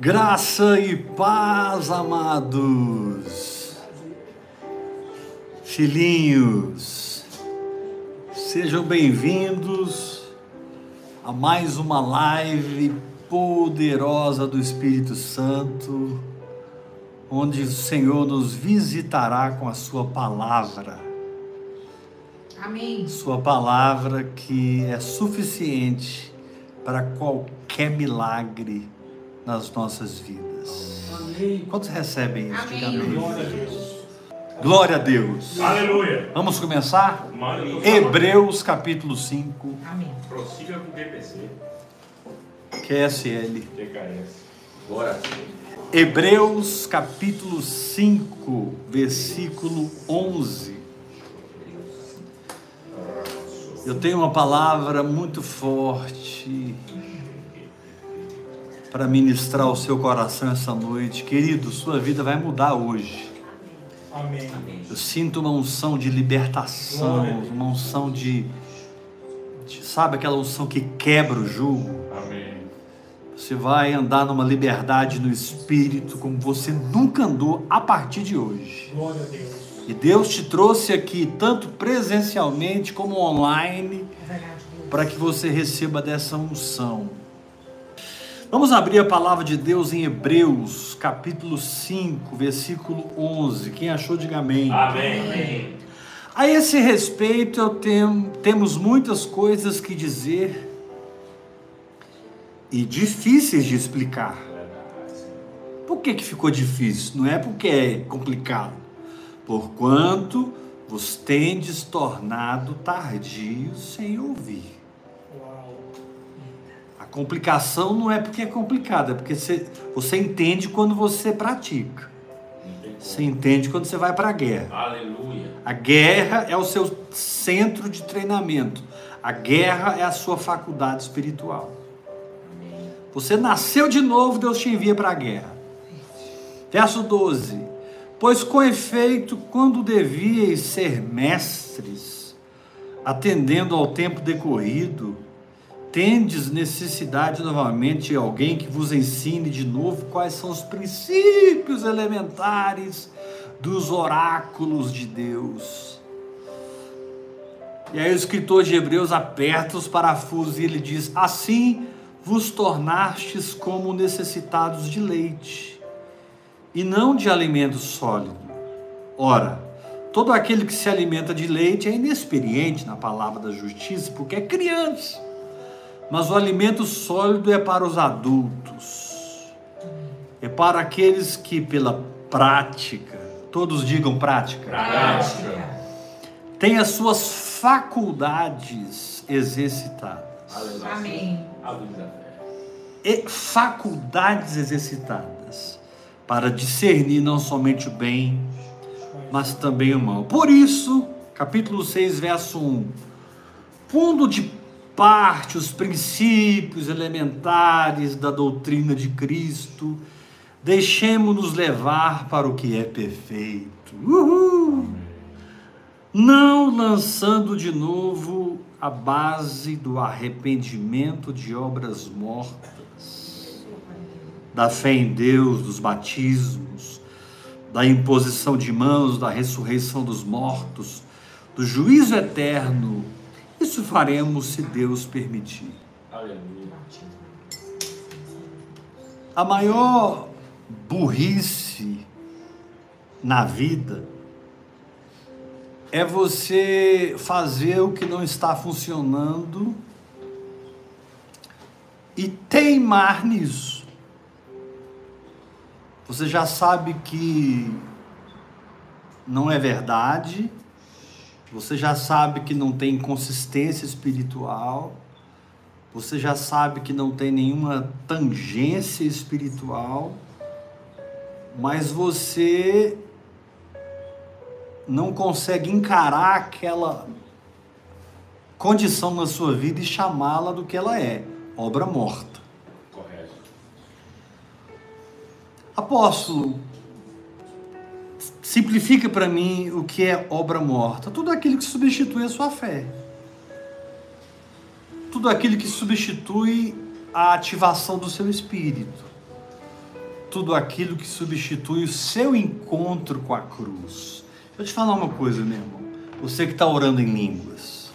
Graça e paz, amados, filhinhos, sejam bem-vindos a mais uma live poderosa do Espírito Santo, onde o Senhor nos visitará com a Sua palavra. Amém. Sua palavra que é suficiente para qualquer milagre nas nossas vidas. Amém. Quantos recebem isso? Amém. Glória a Deus. Glória a Deus. Aleluia. Vamos começar? No Hebreus capítulo 5, Amém. Prossiga com o DPC, QSL. TKS. Bora. Hebreus capítulo 5, versículo 11. Eu tenho uma palavra muito forte para ministrar o seu coração essa noite. Querido, sua vida vai mudar hoje. Amém. Eu sinto uma unção de libertação, uma unção de, de- Sabe aquela unção que quebra o jugo? Amém. Você vai andar numa liberdade no espírito como você nunca andou a partir de hoje. Glória a Deus. E Deus te trouxe aqui, tanto presencialmente como online, É para que você receba dessa unção. Vamos abrir a palavra de Deus em Hebreus, capítulo 5, versículo 11. Quem achou, diga amém. Amém. A esse respeito, eu tenho, temos muitas coisas que dizer e difíceis de explicar. Por que, que ficou difícil? Não é porque é complicado. Porquanto vos tendes tornado tardios sem ouvir. Complicação não é porque é complicado, é porque você, você entende quando você pratica. Você entende quando você vai para a guerra. Aleluia. A guerra é o seu centro de treinamento. A guerra é a sua faculdade espiritual. Você nasceu de novo, Deus te envia para a guerra. Verso 12: Pois com efeito, quando devíeis ser mestres, atendendo ao tempo decorrido, tendes necessidade novamente de alguém que vos ensine de novo quais são os princípios elementares dos oráculos de Deus. E aí o escritor de Hebreus aperta os parafusos e ele diz: Assim vos tornastes como necessitados de leite, e não de alimento sólido. Ora, todo aquele que se alimenta de leite é inexperiente na palavra da justiça, porque é criança. Mas o alimento sólido é para os adultos, é para aqueles que, pela prática, todos digam prática, Prática. têm as suas faculdades exercitadas. Aleluia. Amém. E faculdades exercitadas para discernir não somente o bem, mas também o mal. Por isso, capítulo 6, verso 1. Pondo de parte os princípios elementares da doutrina de Cristo, deixemos-nos levar para o que é perfeito. Uhul! Não lançando de novo a base do arrependimento de obras mortas, da fé em Deus, dos batismos, da imposição de mãos, da ressurreição dos mortos, do juízo eterno. Isso faremos se Deus permitir. Aleluia. A maior burrice na vida é você fazer o que não está funcionando e teimar nisso. Você já sabe que não é verdade, você já sabe que não tem consistência espiritual, você já sabe que não tem nenhuma tangência espiritual, mas você não consegue encarar aquela condição na sua vida e chamá-la do que ela é, obra morta. Correto. Apóstolo, simplifica para mim o que é obra morta. Tudo aquilo que substitui a sua fé. Tudo aquilo que substitui a ativação do seu espírito. tudo aquilo que substitui o seu encontro com a cruz. Deixa eu te falar uma coisa, meu irmão. Você que está orando em línguas.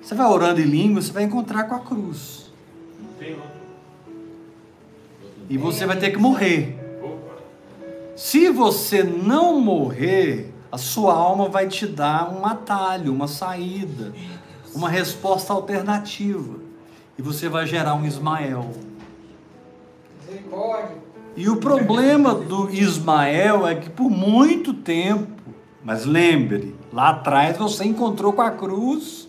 Você vai orando em línguas, você vai encontrar com a cruz. Não tem outro. E você vai ter que morrer. Se você não morrer, a sua alma vai te dar um atalho, uma saída, uma resposta alternativa. E você vai gerar um Ismael. E o problema do Ismael é que por muito tempo, mas lembre, lá atrás você encontrou com a cruz,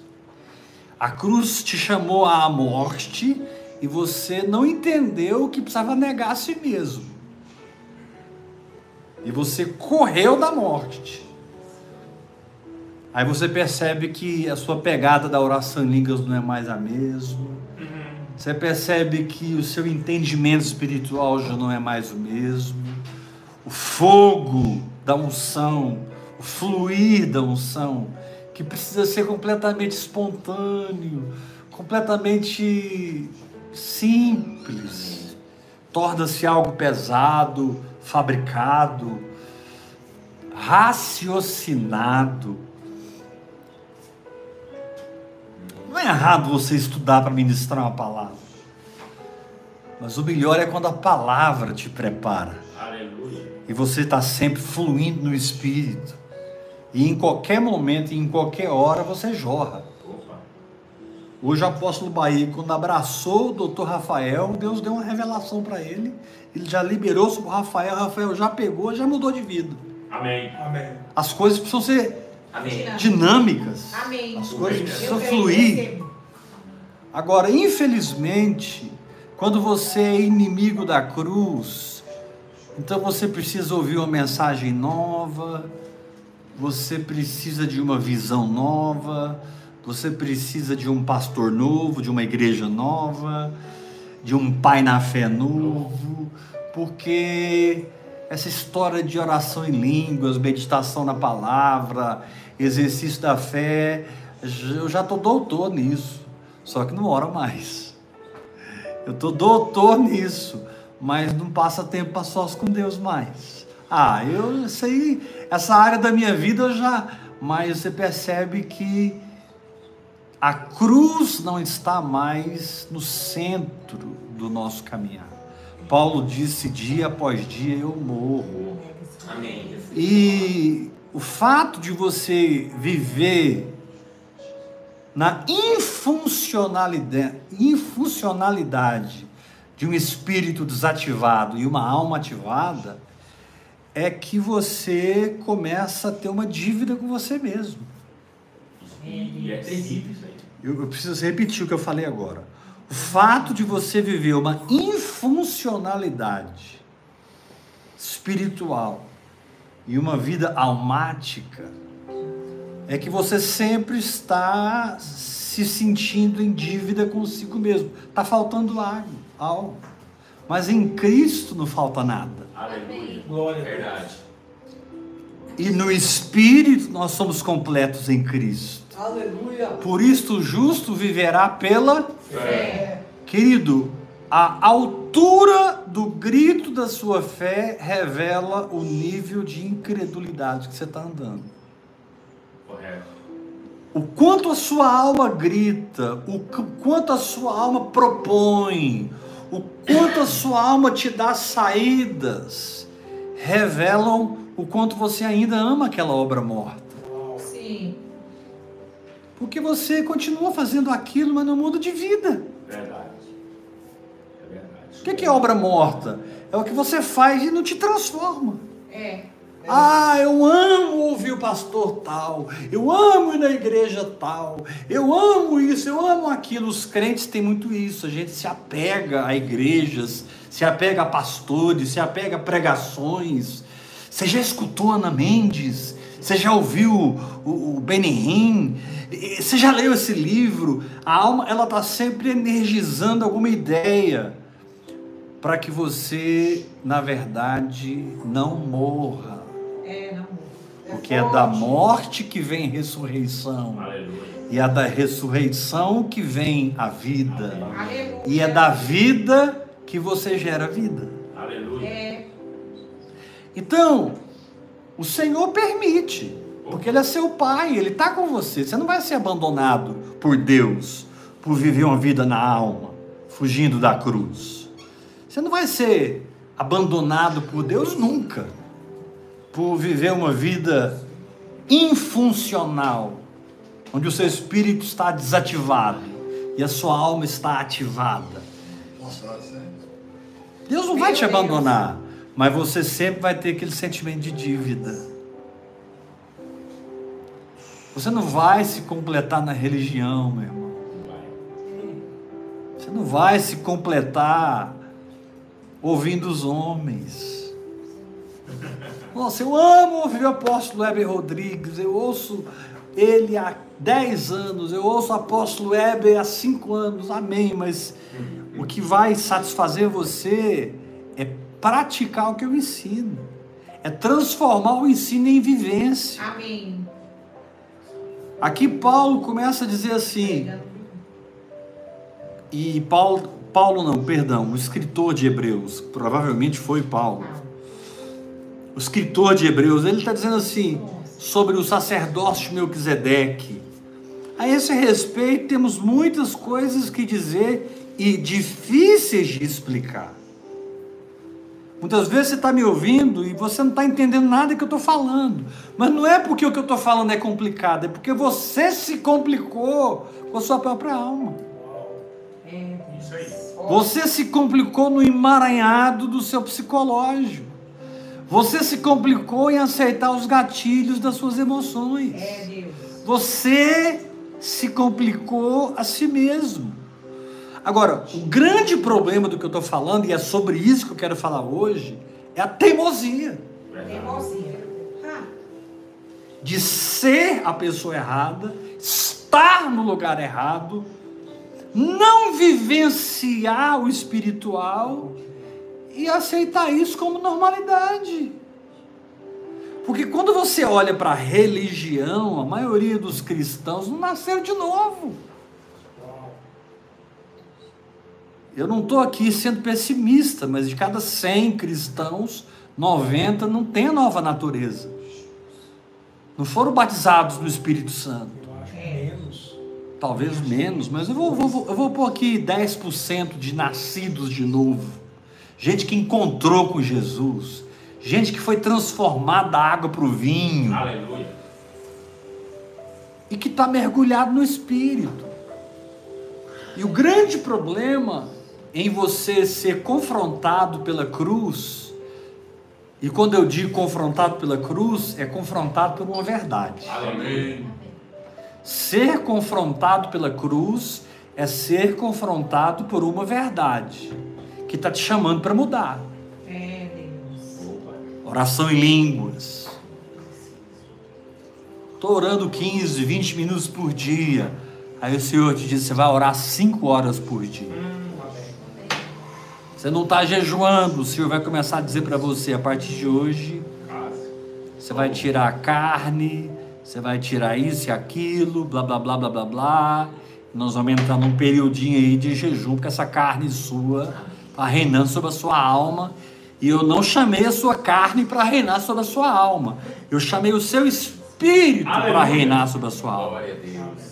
a cruz te chamou à morte e você não entendeu que precisava negar a si mesmo. E você correu da morte. Aí você percebe que a sua pegada da oração em línguas não é mais a mesma. Você percebe que o seu entendimento espiritual já não é mais o mesmo. O fogo da unção, o fluir da unção, que precisa ser completamente espontâneo, completamente simples, torna-se algo pesado, fabricado, raciocinado. Não é errado você estudar para ministrar uma palavra. Mas o melhor é quando a palavra te prepara. Aleluia. E você está sempre fluindo no Espírito. E em qualquer momento, em qualquer hora, você jorra. Hoje o apóstolo Bahia, quando abraçou o doutor Rafael, Deus deu uma revelação para ele. Ele já liberou sobre o Rafael, o Rafael já pegou, já mudou de vida. Amém. Amém. As coisas precisam ser Amém. dinâmicas. Amém. As coisas precisam fluir. Agora, infelizmente, quando você é inimigo da cruz, então você precisa ouvir uma mensagem nova, você precisa de uma visão nova, você precisa de um pastor novo, de uma igreja nova, de um pai na fé novo, porque essa história de oração em línguas, meditação na palavra, exercício da fé, eu já estou doutor nisso, só que não oro mais. Eu estou doutor nisso, mas não passa tempo a sós com Deus mais. Ah, eu sei, essa área da minha vida eu já. Mas você percebe que a cruz não está mais no centro do nosso caminhar. Paulo disse: dia após dia eu morro. Amém. E o fato de você viver na infuncionalidade, infuncionalidade de um espírito desativado e uma alma ativada é que você começa a ter uma dívida com você mesmo. E é terrível isso aí. Eu, eu preciso repetir o que eu falei agora. O fato de você viver uma infuncionalidade espiritual e uma vida almática é que você sempre está se sentindo em dívida consigo mesmo. Está faltando algo, algo. Mas em Cristo não falta nada. Aleluia. Glória a Deus. Verdade. E no Espírito nós somos completos em Cristo. Aleluia. Por isso o justo viverá pela Fé. Querido, a altura do grito da sua fé revela o nível de incredulidade que você está andando. Correto. O quanto a sua alma grita, o qu- quanto a sua alma propõe, o quanto a sua alma te dá saídas, revelam o quanto você ainda ama aquela obra morta. Sim. Porque você continua fazendo aquilo, mas não muda de vida. Verdade. É verdade. O que que é obra morta? É o que você faz e não te transforma. É. Ah, eu amo ouvir o pastor tal, eu amo ir na igreja tal, eu amo isso, eu amo aquilo. Os crentes têm muito isso, a gente se apega a igrejas, se apega a pastores, se apega a pregações. Você já escutou Ana Mendes? Você já ouviu o, o Benny Hinn? E- Você já leu esse livro? A alma, ela está sempre energizando alguma ideia para que você, na verdade, não morra. É, não. Porque é da morte que vem ressurreição. Aleluia. E é da ressurreição que vem a vida. Aleluia. E é da vida que você gera vida. Aleluia. É. Então, o Senhor permite, porque Ele é seu Pai, Ele está com você. Você não vai ser abandonado por Deus, por viver uma vida na alma, fugindo da cruz. Você não vai ser abandonado por Deus nunca, por viver uma vida infuncional, onde o seu espírito está desativado e a sua alma está ativada. Deus não vai te abandonar, mas você sempre vai ter aquele sentimento de dívida. Você não vai se completar na religião, meu irmão. Você não vai se completar ouvindo os homens. Nossa, eu amo ouvir o apóstolo Heber Rodrigues, eu ouço ele há 10 anos, eu ouço o apóstolo Heber há 5 anos, amém, mas o que vai satisfazer você praticar o que eu ensino, é transformar o ensino em vivência. Amém. Aqui Paulo começa a dizer assim, e Paulo, Paulo não, perdão, o escritor de Hebreus, provavelmente foi Paulo. O escritor de Hebreus, ele está dizendo assim, sobre o sacerdócio Melquisedeque. A esse respeito, temos muitas coisas que dizer e difíceis de explicar. Muitas vezes você está me ouvindo e você não está entendendo nada que eu estou falando. Mas não é porque o que eu estou falando é complicado, é porque você se complicou com a sua própria alma. Isso aí. Você se complicou no emaranhado do seu psicológico. Você se complicou em aceitar os gatilhos das suas emoções. É. Você se complicou a si mesmo. Agora, o grande problema do que eu estou falando, e é sobre isso que eu quero falar hoje, é a teimosia Teimosia. Ah, de ser a pessoa errada, estar no lugar errado, não vivenciar o espiritual e aceitar isso como normalidade. Porque quando você olha para a religião, a maioria dos cristãos não nasceram de novo. Eu não estou aqui sendo pessimista, mas de cada 100 cristãos, 90 não tem a nova natureza. Não foram batizados no Espírito Santo. Eu acho menos. Talvez menos, mas eu vou, vou- eu vou pôr aqui 10% de nascidos de novo. Gente que encontrou com Jesus. Gente que foi transformada da água para o vinho. Aleluia. e que está mergulhado no espírito. E o grande problema em você ser confrontado pela cruz, e quando eu digo confrontado pela cruz, é confrontado por uma verdade. Aleluia. Ser confrontado pela cruz é ser confrontado por uma verdade que está te chamando para mudar. é, Deus. Oração em línguas. Estou orando 15, 20 minutos por dia. Aí o Senhor te diz: você vai orar 5 horas por dia. Você não está jejuando. O Senhor vai começar a dizer para você: a partir de hoje, você vai tirar a carne, você vai tirar isso e aquilo, blá blá blá blá blá blá. Nós vamos entrar num periodinho aí de jejum, porque essa carne sua está reinando sobre a sua alma. E eu não chamei a sua carne para reinar sobre a sua alma. Eu chamei o seu espírito para reinar sobre a sua alma. Glória a Deus.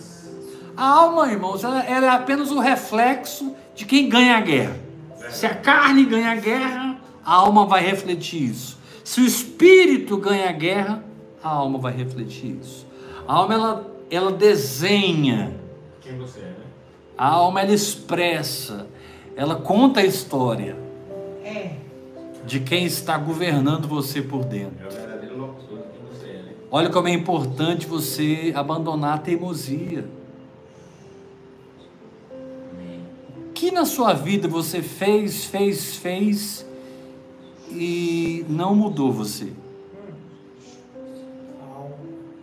A alma, irmãos, ela, ela é apenas o reflexo de quem ganha a guerra. Se a carne ganha a guerra, a alma vai refletir isso. Se o espírito ganha a guerra, a alma vai refletir isso. A alma ela, ela desenha, Quem você é, né? a alma ela expressa, ela conta a história É. de quem está governando você por dentro. É o verdadeiro locutor de quem você é, né? Olha como é importante você abandonar a teimosia. Que na sua vida você fez, fez, fez e não mudou você?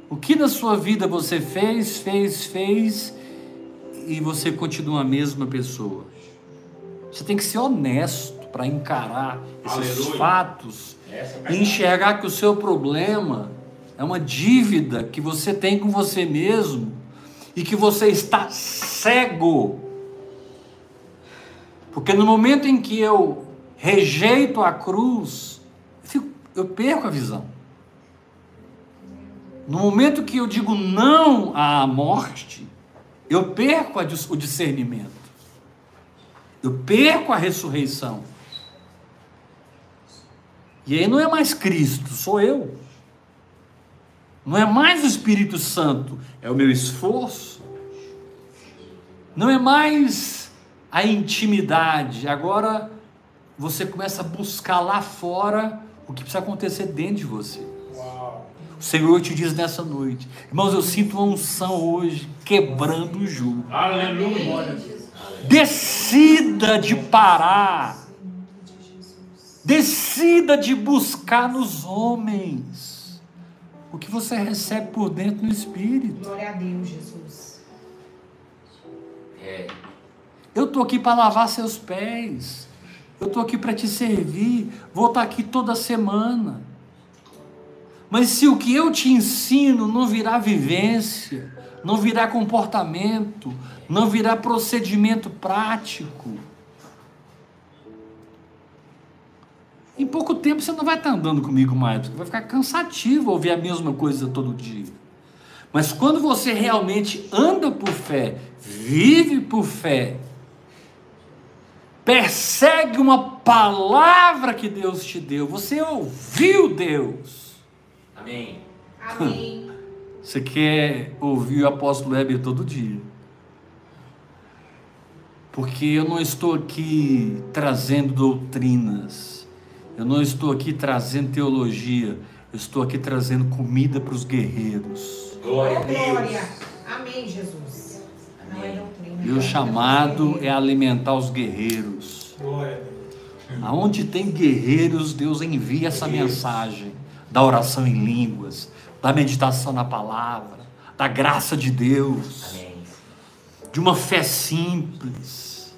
O que na sua vida você fez, fez, fez e você continua a mesma pessoa? Você tem que ser honesto para encarar esses Aleluia. fatos é e enxergar que o seu problema é uma dívida que você tem com você mesmo e que você está cego. Porque no momento em que eu rejeito a cruz, eu, fico- eu perco a visão. No momento que eu digo não à morte, eu perco o discernimento. Eu perco a ressurreição. E aí não é mais Cristo, sou eu. Não é mais o Espírito Santo, é o meu esforço. Não é mais a intimidade. Agora você começa a buscar lá fora o que precisa acontecer dentro de você. Uau. O Senhor te diz nessa noite, irmãos, eu sinto uma unção hoje quebrando o jugo. Aleluia. Decida de parar. Decida de buscar nos homens o que você recebe por dentro no Espírito. Glória a Deus, Jesus. É. Eu estou aqui para lavar seus pés. Eu estou aqui para te servir. Vou estar aqui toda semana. Mas se o que eu te ensino não virar vivência, não virar comportamento, não virar procedimento prático, em pouco tempo você não vai estar andando comigo mais, vai ficar cansativo ouvir a mesma coisa todo dia. Mas quando você realmente anda por fé, vive por fé, persegue uma palavra que Deus te deu, você ouviu Deus. Amém. Amém. Você quer ouvir o apóstolo Heber todo dia. Porque eu não estou aqui trazendo doutrinas, eu não estou aqui trazendo teologia, eu estou aqui trazendo comida para os guerreiros. Glória a Oh, glória. Deus. Amém, Jesus. É doutrina. Meu chamado é alimentar os guerreiros. Aonde tem guerreiros, Deus envia essa mensagem da oração em línguas, da meditação na palavra, da graça de Deus, de uma fé simples.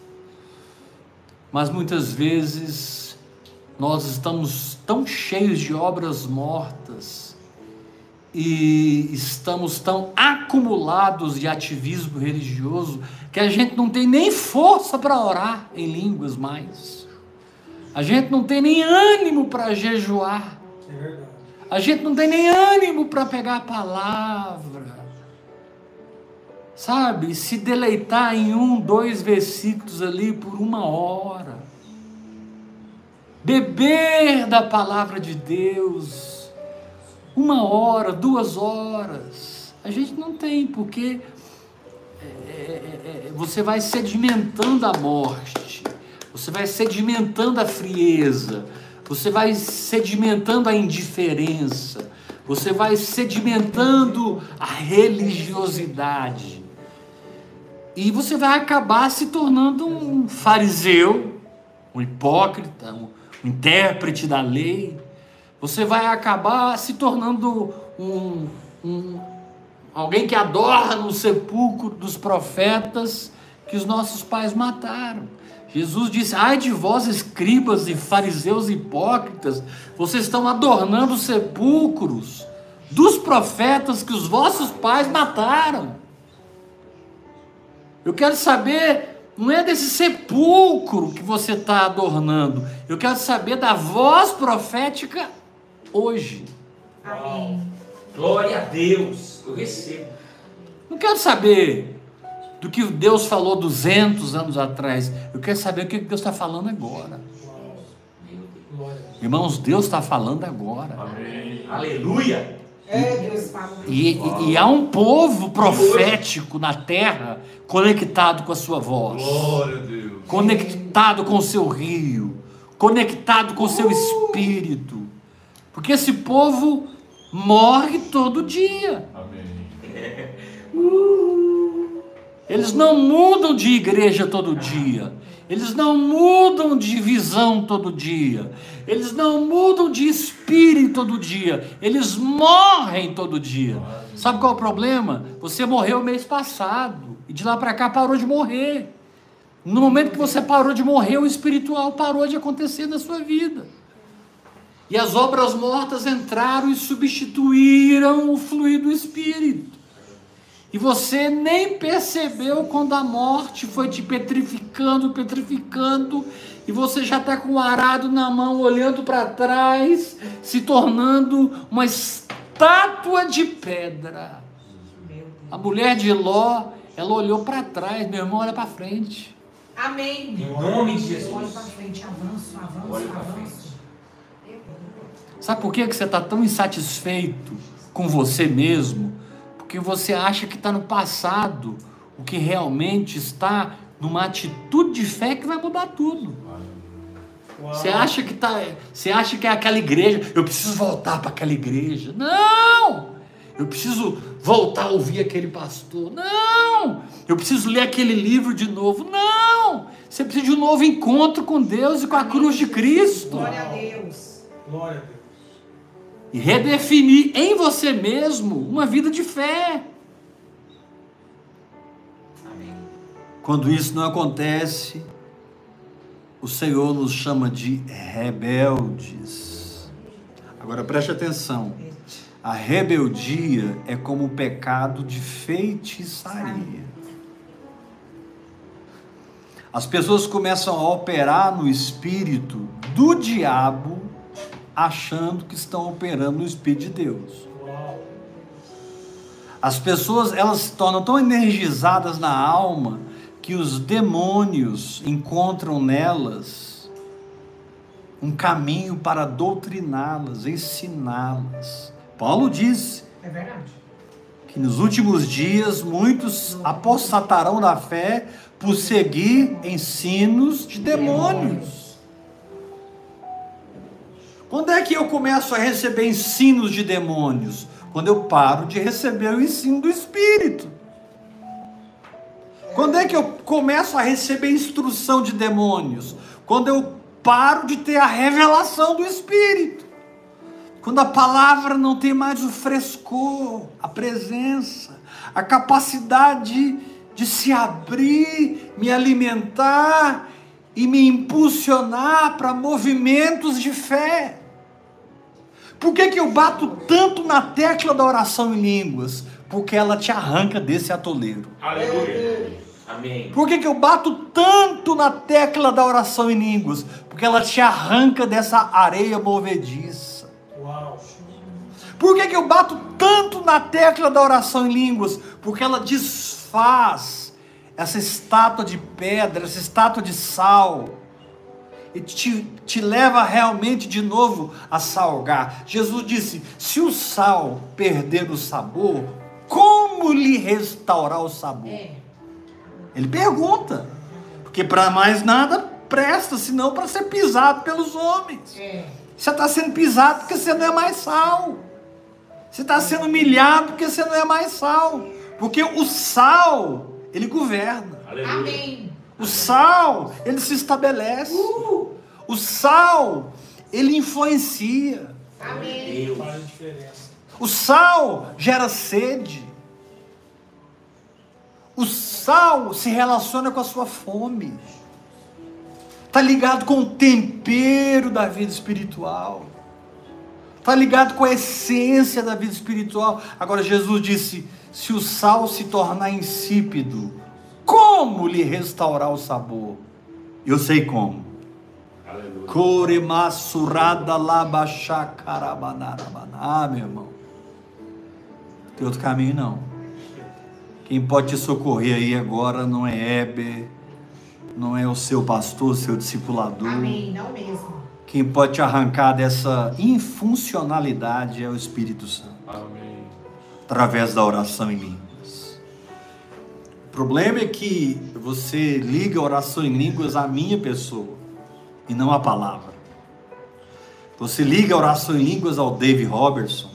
Mas muitas vezes nós estamos tão cheios de obras mortas e estamos tão acumulados de ativismo religioso que a gente não tem nem força para orar em línguas mais. A gente não tem nem ânimo para jejuar. É. A gente não tem nem ânimo para pegar a palavra. Sabe? Se deleitar em um, dois versículos ali por uma hora. Beber da palavra de Deus. Uma hora, duas horas. A gente não tem, porque é, é, é, você vai sedimentando a morte, você vai sedimentando a frieza, você vai sedimentando a indiferença, você vai sedimentando a religiosidade. E você vai acabar se tornando um fariseu, um hipócrita, um intérprete da lei. Você vai acabar se tornando um, um, alguém que adora no sepulcro dos profetas que os nossos pais mataram. Jesus disse: Ai de vós, escribas e fariseus hipócritas, vocês estão adornando os sepulcros dos profetas que os vossos pais mataram. Eu quero saber, não é desse sepulcro que você está adornando, eu quero saber da voz profética hoje. Amém. Glória a Deus. Eu recebo. Não quero saber do que Deus falou 200 anos atrás. Eu quero saber o que Deus está falando agora. Irmãos, Deus está falando agora. Aleluia. É, Deus fala. E, e- e há um povo profético na terra conectado com a sua voz, Glória a Deus. conectado com o seu rio, conectado com o seu espírito. Porque esse povo morre todo dia. Eles não mudam de igreja todo dia. Eles não mudam de visão todo dia. Eles não mudam de espírito todo dia. Eles morrem todo dia. Sabe qual é o problema? Você morreu mês passado e de lá para cá parou de morrer. No momento que você parou de morrer, o espiritual parou de acontecer na sua vida. E as obras mortas entraram e substituíram o fluir do espírito. E você nem percebeu quando a morte foi te petrificando petrificando, e você já está com o arado na mão, olhando para trás, se tornando uma estátua de pedra. A mulher de Ló, ela olhou para trás, meu irmão, olha para frente. Amém. Em nome de Olhe para Jesus. frente, avanço, avanço, Olhe pra avanço. Sabe por que que você está tão insatisfeito com você mesmo? Porque você acha que está no passado, o que realmente está numa atitude de fé que vai mudar tudo. Você acha que tá, você acha que é aquela igreja, eu preciso voltar para aquela igreja. Não! Eu preciso voltar a ouvir aquele pastor. Não! Eu preciso ler aquele livro de novo. Não! Você precisa de um novo encontro com Deus e com a cruz de Cristo. Glória a Deus. Glória a Deus. E redefinir em você mesmo uma vida de fé. Amém. Quando isso não acontece, o Senhor nos chama de rebeldes. Agora preste atenção. A rebeldia é como o pecado de feitiçaria. As pessoas começam a operar no espírito do diabo, achando que estão operando no espírito de Deus. As pessoas elas se tornam tão energizadas na alma que os demônios encontram nelas um caminho para doutriná-las, ensiná-las. Paulo diz É que nos últimos dias muitos apostatarão da fé por seguir ensinos de demônios. Quando é que eu começo a receber ensinos de demônios? Quando eu paro de receber o ensino do Espírito. Quando é que eu começo a receber instrução de demônios? Quando eu paro de ter a revelação do Espírito. Quando a palavra não tem mais o frescor, a presença, a capacidade de se abrir, me alimentar e me impulsionar para movimentos de fé. Por que, que eu bato tanto na tecla da oração em línguas? Porque ela te arranca desse atoleiro. Aleluia. Amém. Por que, que eu bato tanto na tecla da oração em línguas? Porque ela te arranca dessa areia movediça. Uau. Por que, que eu bato tanto na tecla da oração em línguas? Porque ela desfaz essa estátua de pedra, essa estátua de sal, e te, te leva realmente de novo a salgar. Jesus disse: se o sal perder o sabor, como lhe restaurar o sabor? É. Ele pergunta, porque para mais nada presta, senão para ser pisado pelos homens. É. Você está sendo pisado porque você não é mais sal. Você está sendo humilhado porque você não é mais sal. Porque o sal, ele governa. Aleluia. Amém. O sal, ele se estabelece. O sal, ele influencia. Amém. Deus. Faz diferença. O sal gera sede. O sal se relaciona com a sua fome. Está ligado com o tempero da vida espiritual. Está ligado com a essência da vida espiritual. Agora, Jesus disse: se o sal se tornar insípido, como lhe restaurar o sabor? Eu sei como. Aleluia. Coremassurada labachacarabanarabana. Ah, meu irmão. Tem outro caminho não. Quem pode te socorrer aí agora não é Heber, não é o seu pastor, seu discipulador. Amém. Não mesmo. Quem pode te arrancar dessa infuncionalidade é o Espírito Santo, Amém. através da oração em línguas. O problema é que você liga a oração em línguas à minha pessoa e não à palavra. Você liga a oração em línguas ao Dave Robertson,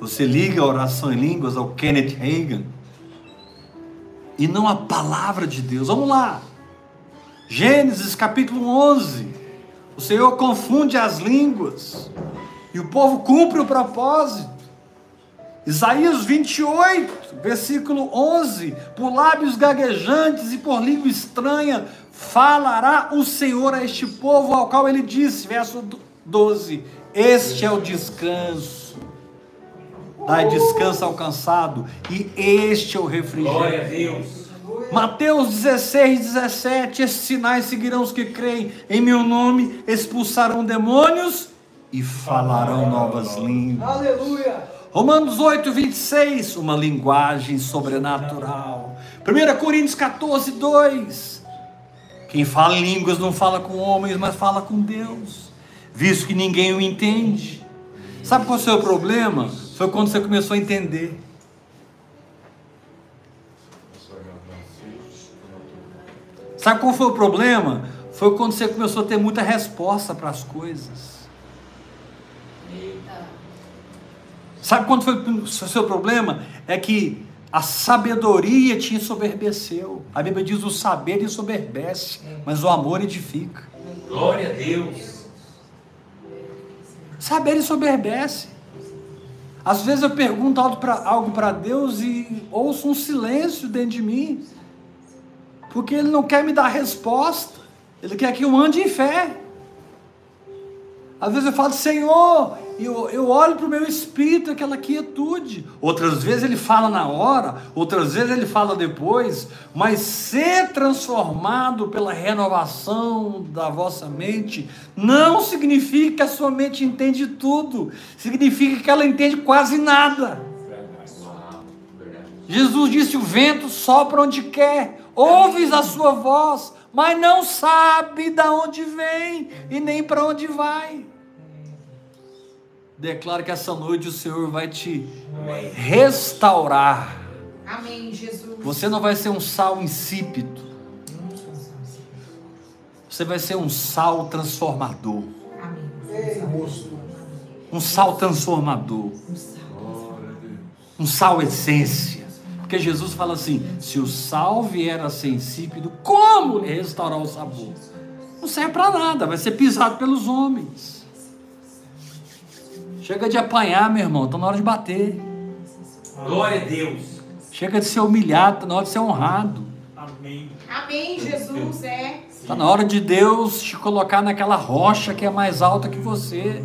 você liga a oração em línguas ao Kenneth Hagin e não à palavra de Deus. Vamos lá. Gênesis capítulo 11. O Senhor confunde as línguas e o povo cumpre o propósito. Isaías 28, versículo 11: Por lábios gaguejantes e por língua estranha falará o Senhor a este povo, ao qual ele disse, verso 12: Este é o descanso. Dai descanso ao cansado, e este é o Glória a refrigério. Deus. Mateus 16, 17: Esses sinais seguirão os que creem em meu nome, expulsarão demônios e falarão novas línguas. Aleluia. Romanos 8, 26, uma linguagem sobrenatural. 1 Coríntios 14, 2. Quem fala línguas não fala com homens, mas fala com Deus, visto que ninguém o entende. Sabe qual é o seu problema? Foi quando você começou a entender. Sabe qual foi o problema? Foi quando você começou a ter muita resposta para as coisas. Sabe quando foi o seu problema? É que a sabedoria te ensoberbeceu. A Bíblia diz: o saber ensoberbece, mas o amor edifica. Glória a Deus. Saber ensoberbece. Às vezes eu pergunto algo para Deus e ouço um silêncio dentro de mim, porque Ele não quer me dar resposta, Ele quer que eu ande em fé. Às vezes eu falo, Senhor, eu, eu olho para o meu espírito, aquela quietude. Outras vezes ele fala na hora, outras vezes ele fala depois, mas ser transformado pela renovação da vossa mente não significa que a sua mente entende tudo, significa que ela entende quase nada. Jesus disse: O vento sopra onde quer, ouves a sua voz, mas não sabe de onde vem e nem para onde vai. Declaro que essa noite o Senhor vai te restaurar. Amém, Jesus. Você não vai ser um sal insípido. Você vai ser um sal transformador. Amém. Um sal transformador. Um sal essência. Porque Jesus fala assim: se o sal vier a ser insípido, como lhe restaurar o sabor? Não serve para nada, vai ser pisado pelos homens. Chega de apanhar, meu irmão, está na hora de bater. Glória a Deus. Chega de ser humilhado, está na hora de ser honrado. Amém. Amém, Jesus. É. Está na hora de Deus te colocar naquela rocha que é mais alta que você.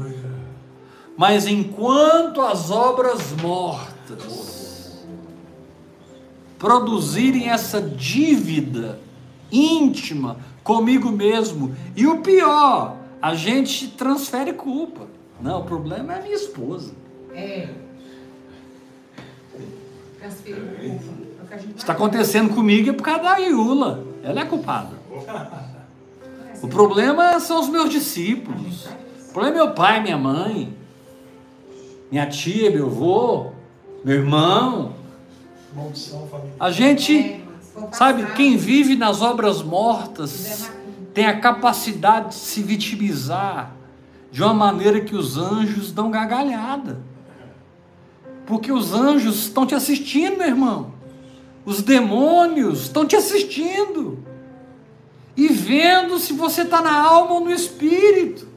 Mas enquanto as obras mortas produzirem essa dívida íntima comigo mesmo, e o pior, a gente transfere culpa. Não, o problema é a minha esposa. É. Está acontecendo comigo é por causa da Iula. Ela é culpada. O problema são os meus discípulos. O problema é meu pai, minha mãe, minha tia, meu avô, meu irmão. A gente, é, sabe, quem vive nas obras mortas tem a capacidade de se vitimizar de uma maneira que os anjos dão gargalhada. Porque os anjos estão te assistindo, meu irmão. Os demônios estão te assistindo. E vendo se você está na alma ou no espírito.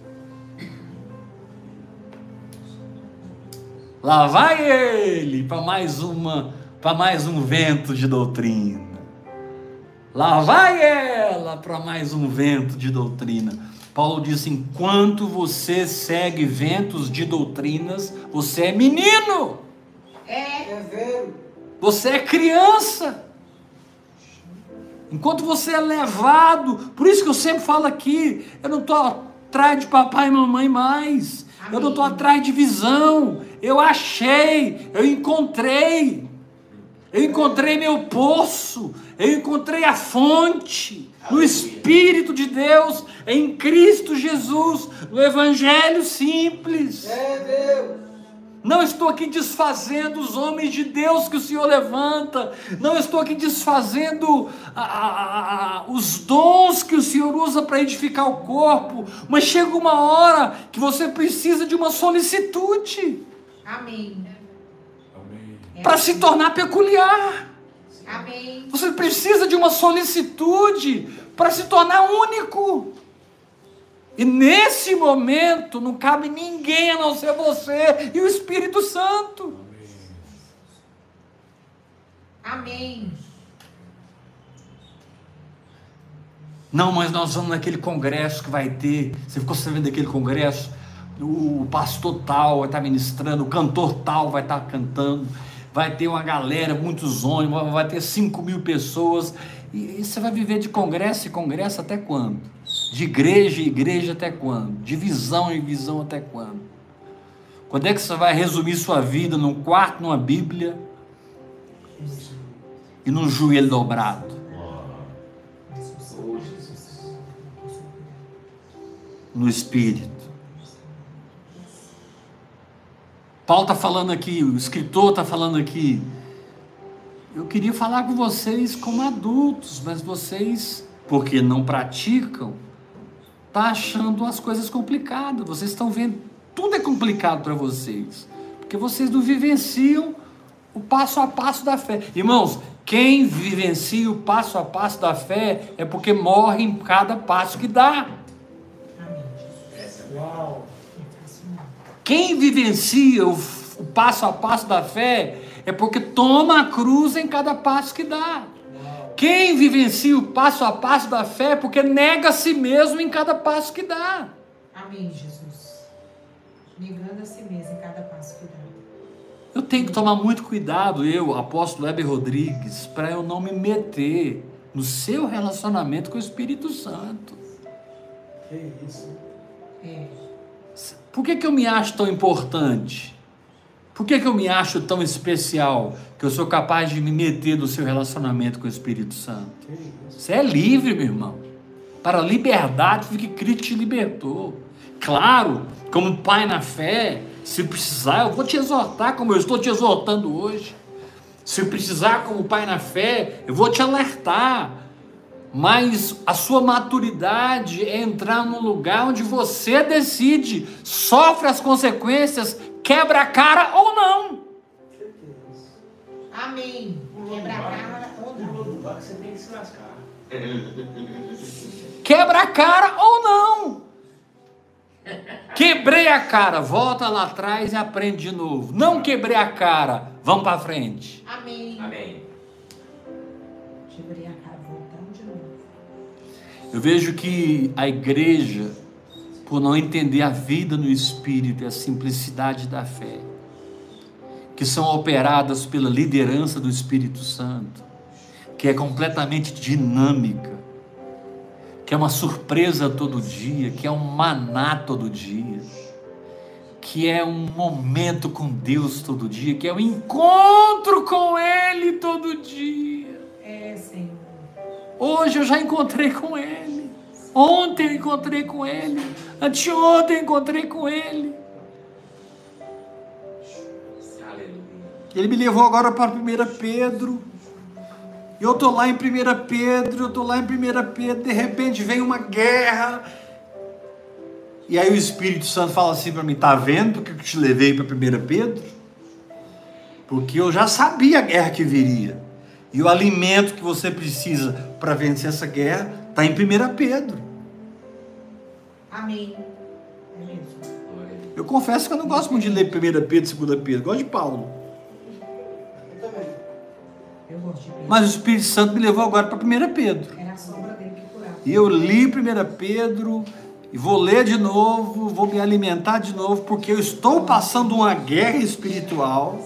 Lá vai ele para mais uma, para mais um vento de doutrina. Lá vai ela para mais um vento de doutrina. Paulo diz: enquanto você segue ventos de doutrinas, você é menino. É. É Você é criança. Enquanto você é levado, por isso que eu sempre falo aqui, eu não estou atrás de papai e mamãe mais. Amém. Eu não estou atrás de visão. Eu achei, eu encontrei. Eu encontrei meu poço, eu encontrei a fonte no Espírito de Deus, em Cristo Jesus, no Evangelho simples. É Deus. Não estou aqui desfazendo os homens de Deus que o Senhor levanta, não estou aqui desfazendo a, a, a, os dons que o Senhor usa para edificar o corpo, mas chega uma hora que você precisa de uma solicitude. Amém. Para se tornar peculiar. Amém. Você precisa de uma solicitude para se tornar único. E nesse momento não cabe ninguém a não ser você e o Espírito Santo. Amém. Não, mas nós vamos naquele congresso que vai ter. Você ficou sabendo daquele congresso? O pastor tal vai estar ministrando, o cantor tal vai estar cantando vai ter uma galera, muitos ônibus, vai ter 5 mil pessoas. E, e você vai viver de congresso e congresso até quando? De igreja em igreja até quando? De visão em visão até quando? Quando é que você vai resumir sua vida num quarto, numa Bíblia e num joelho dobrado? No Espírito. Paulo está falando aqui, o escritor está falando aqui. Eu queria falar com vocês como adultos, mas vocês, porque não praticam, tá achando as coisas complicadas. Vocês estão vendo tudo é complicado para vocês, porque vocês não vivenciam o passo a passo da fé. Irmãos, quem vivencia o passo a passo da fé é porque morre em cada passo que dá. Uau. Quem vivencia o, o, passo a passo da fé é porque toma a cruz em cada passo que dá. Quem vivencia o passo a passo da fé é porque nega a si mesmo em cada passo que dá. Amém, Jesus. Negando a si mesmo em cada passo que dá. Eu tenho que tomar muito cuidado, eu, apóstolo Heber Rodrigues, para eu não me meter no seu relacionamento com o Espírito Santo. Que isso? É. Por que, que eu me acho tão importante? Por que, que eu me acho tão especial que eu sou capaz de me meter no seu relacionamento com o Espírito Santo? Você é livre, meu irmão. Para a liberdade que Cristo te libertou. Claro, como pai na fé, se precisar, eu vou te exortar como eu estou te exortando hoje. Se precisar, como pai na fé, eu vou te alertar. Mas a sua maturidade é entrar num lugar onde você decide, sofre as consequências, quebra a cara ou não. Amém. Quebra a cara ou não. você tem que se lascar. Quebra a cara ou não. Quebrei a cara, volta lá atrás e aprende de novo. Não quebrei a cara, vamos para frente. Amém. Amém. Quebrei a cara. Eu vejo que a igreja, por não entender a vida no espírito e a simplicidade da fé, que são operadas pela liderança do Espírito Santo, que é completamente dinâmica, que é uma surpresa todo dia, que é um maná todo dia, que é um momento com Deus todo dia, que é um encontro com Ele todo dia. É, Senhor. Hoje eu já encontrei com ele. Ontem eu encontrei com ele. Anteontem eu encontrei com ele. Ele me levou agora para 1 Pedro. Eu estou lá em 1 Pedro, eu estou lá em 1 Pedro, de repente vem uma guerra. E aí o Espírito Santo fala assim para mim: tá vendo porque eu te levei para 1 Pedro? Porque eu já sabia a guerra que viria. E o alimento que você precisa para vencer essa guerra está em 1 Pedro. Amém. É. Eu confesso que eu não gosto muito de ler 1 Pedro, 2 Pedro, gosto de Paulo. Eu também. Eu gosto de Pedro. Mas o Espírito Santo me levou agora para 1 Pedro. Era a sombra dele que curava. E eu li 1 Pedro e vou ler de novo, vou me alimentar de novo, porque eu estou passando uma guerra espiritual.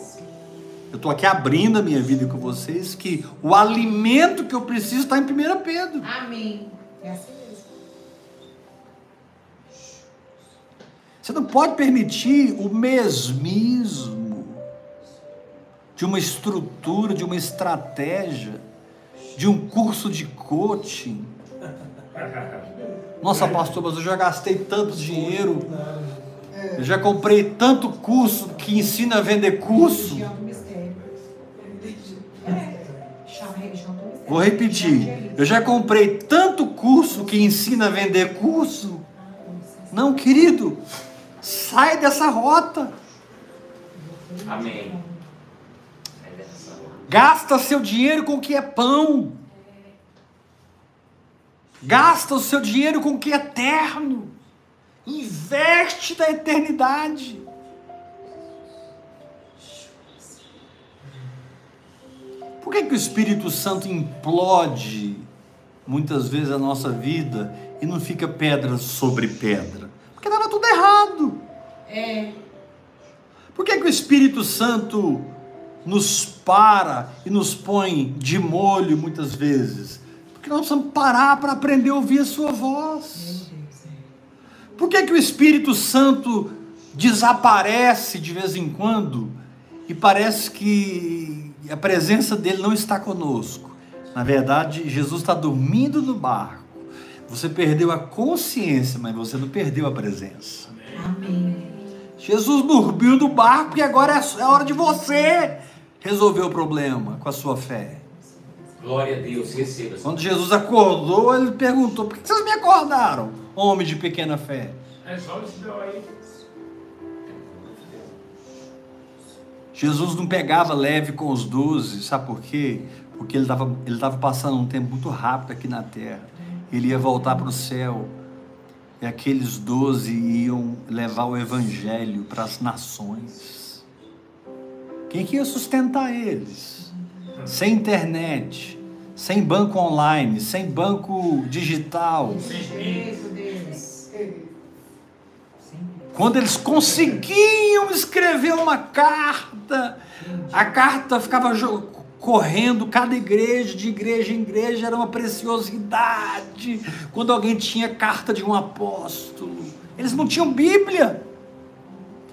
Eu estou aqui abrindo a minha vida com vocês, que o alimento que eu preciso está em 1 Pedro. Amém. É assim mesmo. Você não pode permitir o mesmismo de uma estrutura, de uma estratégia, de um curso de coaching. Nossa, pastor, mas eu já gastei tanto dinheiro, eu já comprei tanto curso que ensina a vender curso. Vou repetir, eu já comprei tanto curso que ensina a vender curso. Não, querido, sai dessa rota. Amém. Gasta seu dinheiro com o que é pão. Gasta o seu dinheiro com o que é eterno. Investe na eternidade. Por que, que o Espírito Santo implode muitas vezes a nossa vida e não fica pedra sobre pedra? Porque estava tudo errado. É. Por que, que o Espírito Santo nos para e nos põe de molho muitas vezes? Porque nós precisamos parar para aprender a ouvir a sua voz. Por que, que o Espírito Santo desaparece de vez em quando e parece que a presença dele não está conosco? Na verdade, Jesus está dormindo no barco. Você perdeu a consciência, mas você não perdeu a presença. Amém. Jesus dormiu no barco e agora é hora de você resolver o problema com a sua fé. Glória a Deus, receba. Quando Jesus acordou, ele perguntou: Por que vocês me acordaram, homem de pequena fé? Resolve esse dó aí. Jesus não pegava leve com os doze, sabe por quê? Porque ele estava ele tava passando um tempo muito rápido aqui na terra. Ele ia voltar para o céu. E aqueles doze iam levar o evangelho para as nações. Quem que ia sustentar eles? Sem internet, sem banco online, sem banco digital. Deus. Quando eles conseguiam escrever uma carta, a carta ficava correndo cada igreja, de igreja em igreja, era uma preciosidade. Quando alguém tinha carta de um apóstolo, eles não tinham Bíblia,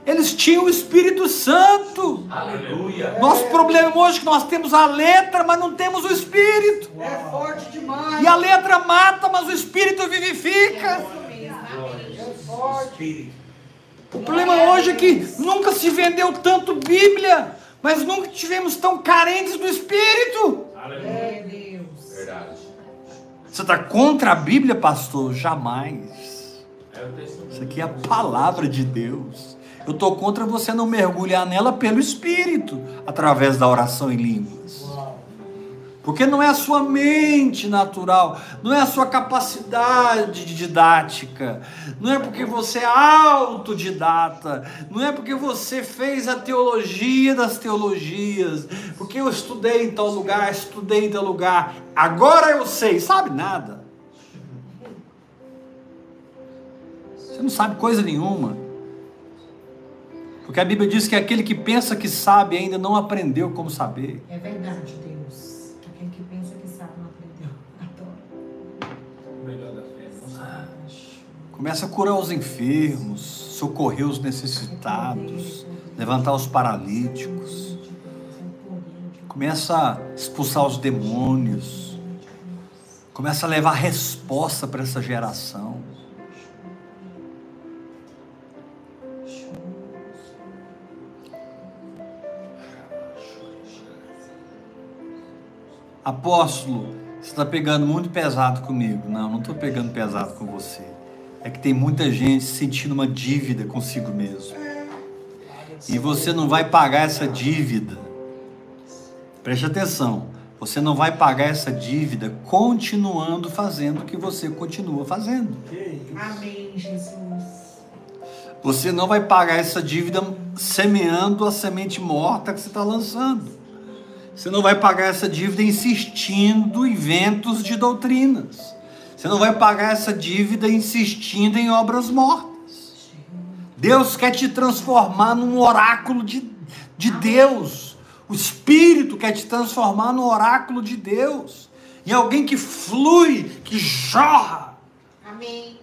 eles tinham o Espírito Santo. Aleluia. Nosso problema hoje é que nós temos a letra, mas não temos o Espírito. É forte demais. E a letra mata, mas o Espírito vivifica. É forte. Espírito. O problema hoje é que nunca se vendeu tanto Bíblia, mas nunca tivemos tão carentes do Espírito. É, Deus. Verdade. Você está contra a Bíblia, pastor? Jamais. Isso aqui é a palavra de Deus. Eu estou contra você não mergulhar nela pelo Espírito, através da oração em línguas. Porque não é a sua mente natural, não é a sua capacidade de didática, não é porque você é autodidata, não é porque você fez a teologia das teologias, porque eu estudei em tal lugar, estudei em tal lugar, agora eu sei, sabe nada. Você não sabe coisa nenhuma. Porque a Bíblia diz que aquele que pensa que sabe ainda não aprendeu como saber. É verdade, Deus. Começa a curar os enfermos, socorrer os necessitados, levantar os paralíticos. Começa a expulsar os demônios. Começa a levar resposta para essa geração. Apóstolo, você está pegando muito pesado comigo. Não, não estou pegando pesado com você. É que tem muita gente sentindo uma dívida consigo mesmo. E você não vai pagar essa dívida. Preste atenção. Você não vai pagar essa dívida continuando fazendo o que você continua fazendo. Amém, Jesus. Você não vai pagar essa dívida semeando a semente morta que você está lançando. Você não vai pagar essa dívida insistindo em ventos de doutrinas. Você não vai pagar essa dívida insistindo em obras mortas. Deus quer te transformar num oráculo de, de Deus. O Espírito quer te transformar num oráculo de Deus. Em alguém que flui, que jorra. Amém.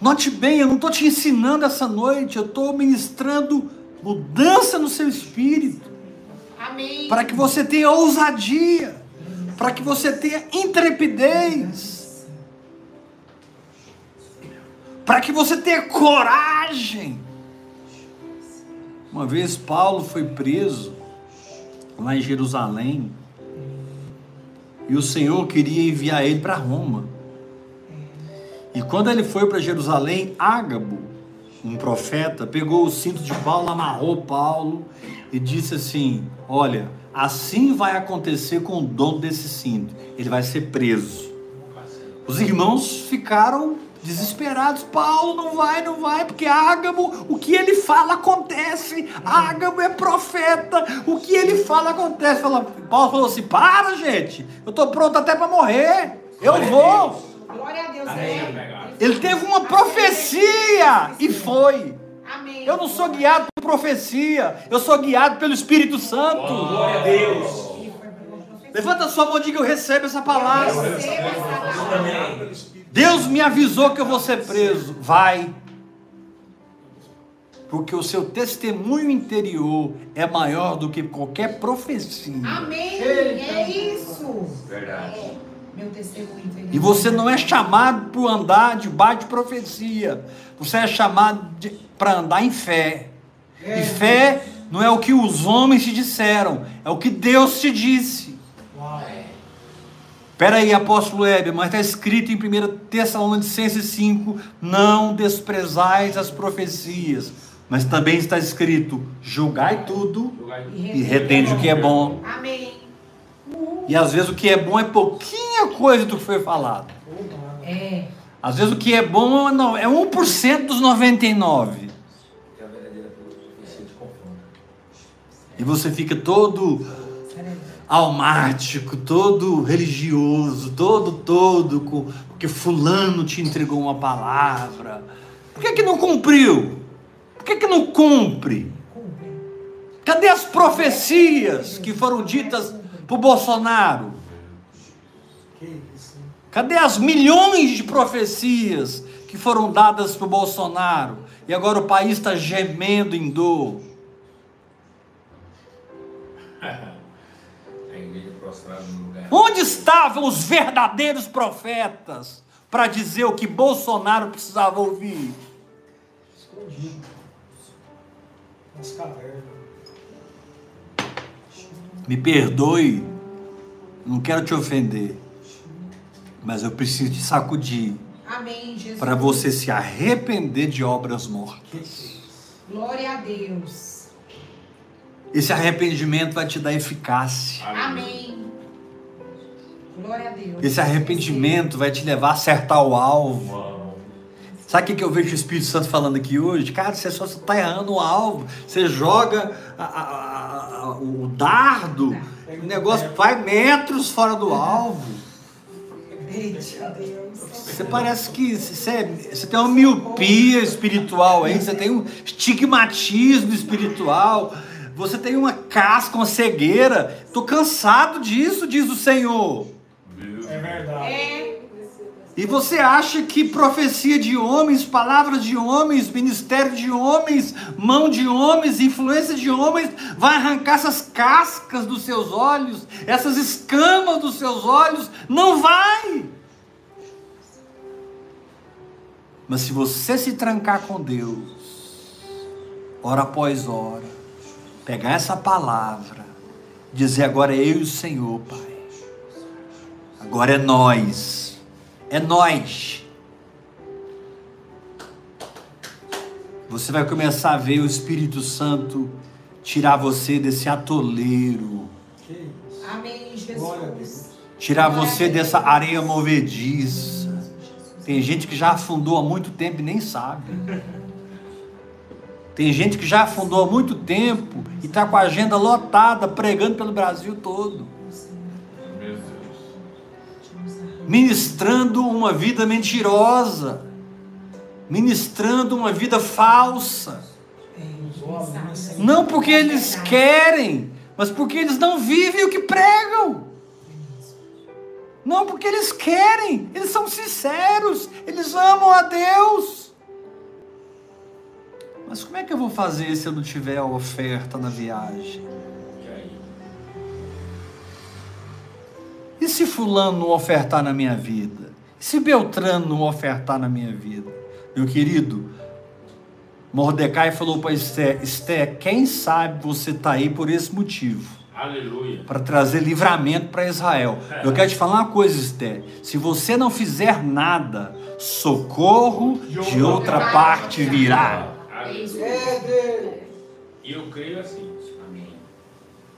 Note bem, eu não estou te ensinando essa noite, eu estou ministrando mudança no seu espírito, Para que você tenha ousadia, para que você tenha intrepidez, para que você tenha coragem. Uma vez Paulo foi preso lá em Jerusalém e o Senhor queria enviar ele para Roma. E quando ele foi para Jerusalém, Ágabo, um profeta, pegou o cinto de Paulo, amarrou Paulo e disse assim: Olha, assim vai acontecer com o dono desse cinto, ele vai ser preso. Os irmãos ficaram desesperados. Paulo não vai, não vai, porque Ágabo, o que ele fala acontece. Ágabo é profeta, o que ele fala acontece. Fala- Paulo falou assim: Para, gente, eu estou pronto até para morrer. Eu Glória vou. Glória a Deus. Amém. É. Ele teve uma profecia e foi. Eu não sou guiado por profecia, eu sou guiado pelo Espírito Santo. Glória a Deus. Levanta a sua mão e diga: Eu recebo essa palavra. Receba essa palavra. Amém. Deus me avisou que eu vou ser preso. Vai. Porque o seu testemunho interior é maior do que qualquer profecia. Amém. É isso. Verdade. E você não é chamado para andar debaixo de profecia. Você é chamado para andar em fé. E fé não é o que os homens te disseram, é o que Deus te disse. Espera aí, apóstolo Heber, mas está escrito em 1 Tessalonicenses 5: não desprezais as profecias. Mas também está escrito: julgai tudo e retende o que é bom. Amém. E às vezes o que é bom é pouquinha coisa do que foi falado. É. Às vezes o que é bom não, é 1% dos 99. Que a verdadeira profecia te confronta. E você fica todo almático, todo religioso, todo, todo, com, porque fulano te entregou uma palavra. Por que, que não cumpriu? Por que, que não? Cumpre. Cadê as profecias que foram ditas para o Bolsonaro? Cadê as milhões de profecias que foram dadas para o Bolsonaro? E agora o país está gemendo em dor. Onde estavam os verdadeiros profetas para dizer o que Bolsonaro precisava ouvir? Escondido. Nas cavernas. Me perdoe, não quero te ofender, mas eu preciso te sacudir para você se arrepender de obras mortas. Glória a Deus. Esse arrependimento vai te dar eficácia. Amém. Glória a Deus. Esse arrependimento vai te levar a acertar o alvo. Uau. Sabe o que que eu vejo o Espírito Santo falando aqui hoje? Cara, você só está errando o alvo. Você joga a- a- o dardo, o negócio vai metros fora do alvo. Você parece que você, é- você tem uma miopia espiritual aí, você tem um estigmatismo espiritual, você tem uma casca, uma cegueira. Estou cansado disso, diz o Senhor. É verdade. E você acha que profecia de homens, palavras de homens, ministério de homens, mão de homens, influência de homens, vai arrancar essas cascas dos seus olhos, essas escamas dos seus olhos? Não vai! Mas se você se trancar com Deus, hora após hora, pegar essa palavra, dizer agora é eu e o Senhor, Pai. Agora é nós. É nós. Você vai começar a ver o Espírito Santo tirar você desse atoleiro. Amém, Glória a Jesus. tirar você dessa areia movediça. Tem gente que já afundou há muito tempo e nem sabe. Tem gente que já afundou há muito tempo e está com a agenda lotada, pregando pelo Brasil todo. Ministrando uma vida mentirosa, ministrando uma vida falsa. Não porque eles querem, mas porque eles não vivem o que pregam. Não porque eles querem, eles são sinceros, eles amam a Deus. Mas como é que eu vou fazer se eu não tiver a oferta na viagem? E se fulano não ofertar na minha vida? E se Beltrano não ofertar na minha vida? Meu querido, Mordecai falou para Esté, Esté, quem sabe você está aí por esse motivo, Aleluia. para trazer livramento para Israel. Eu quero te falar uma coisa, Esté, se você não fizer nada, socorro de outra parte virá. É. E eu creio assim. Amém.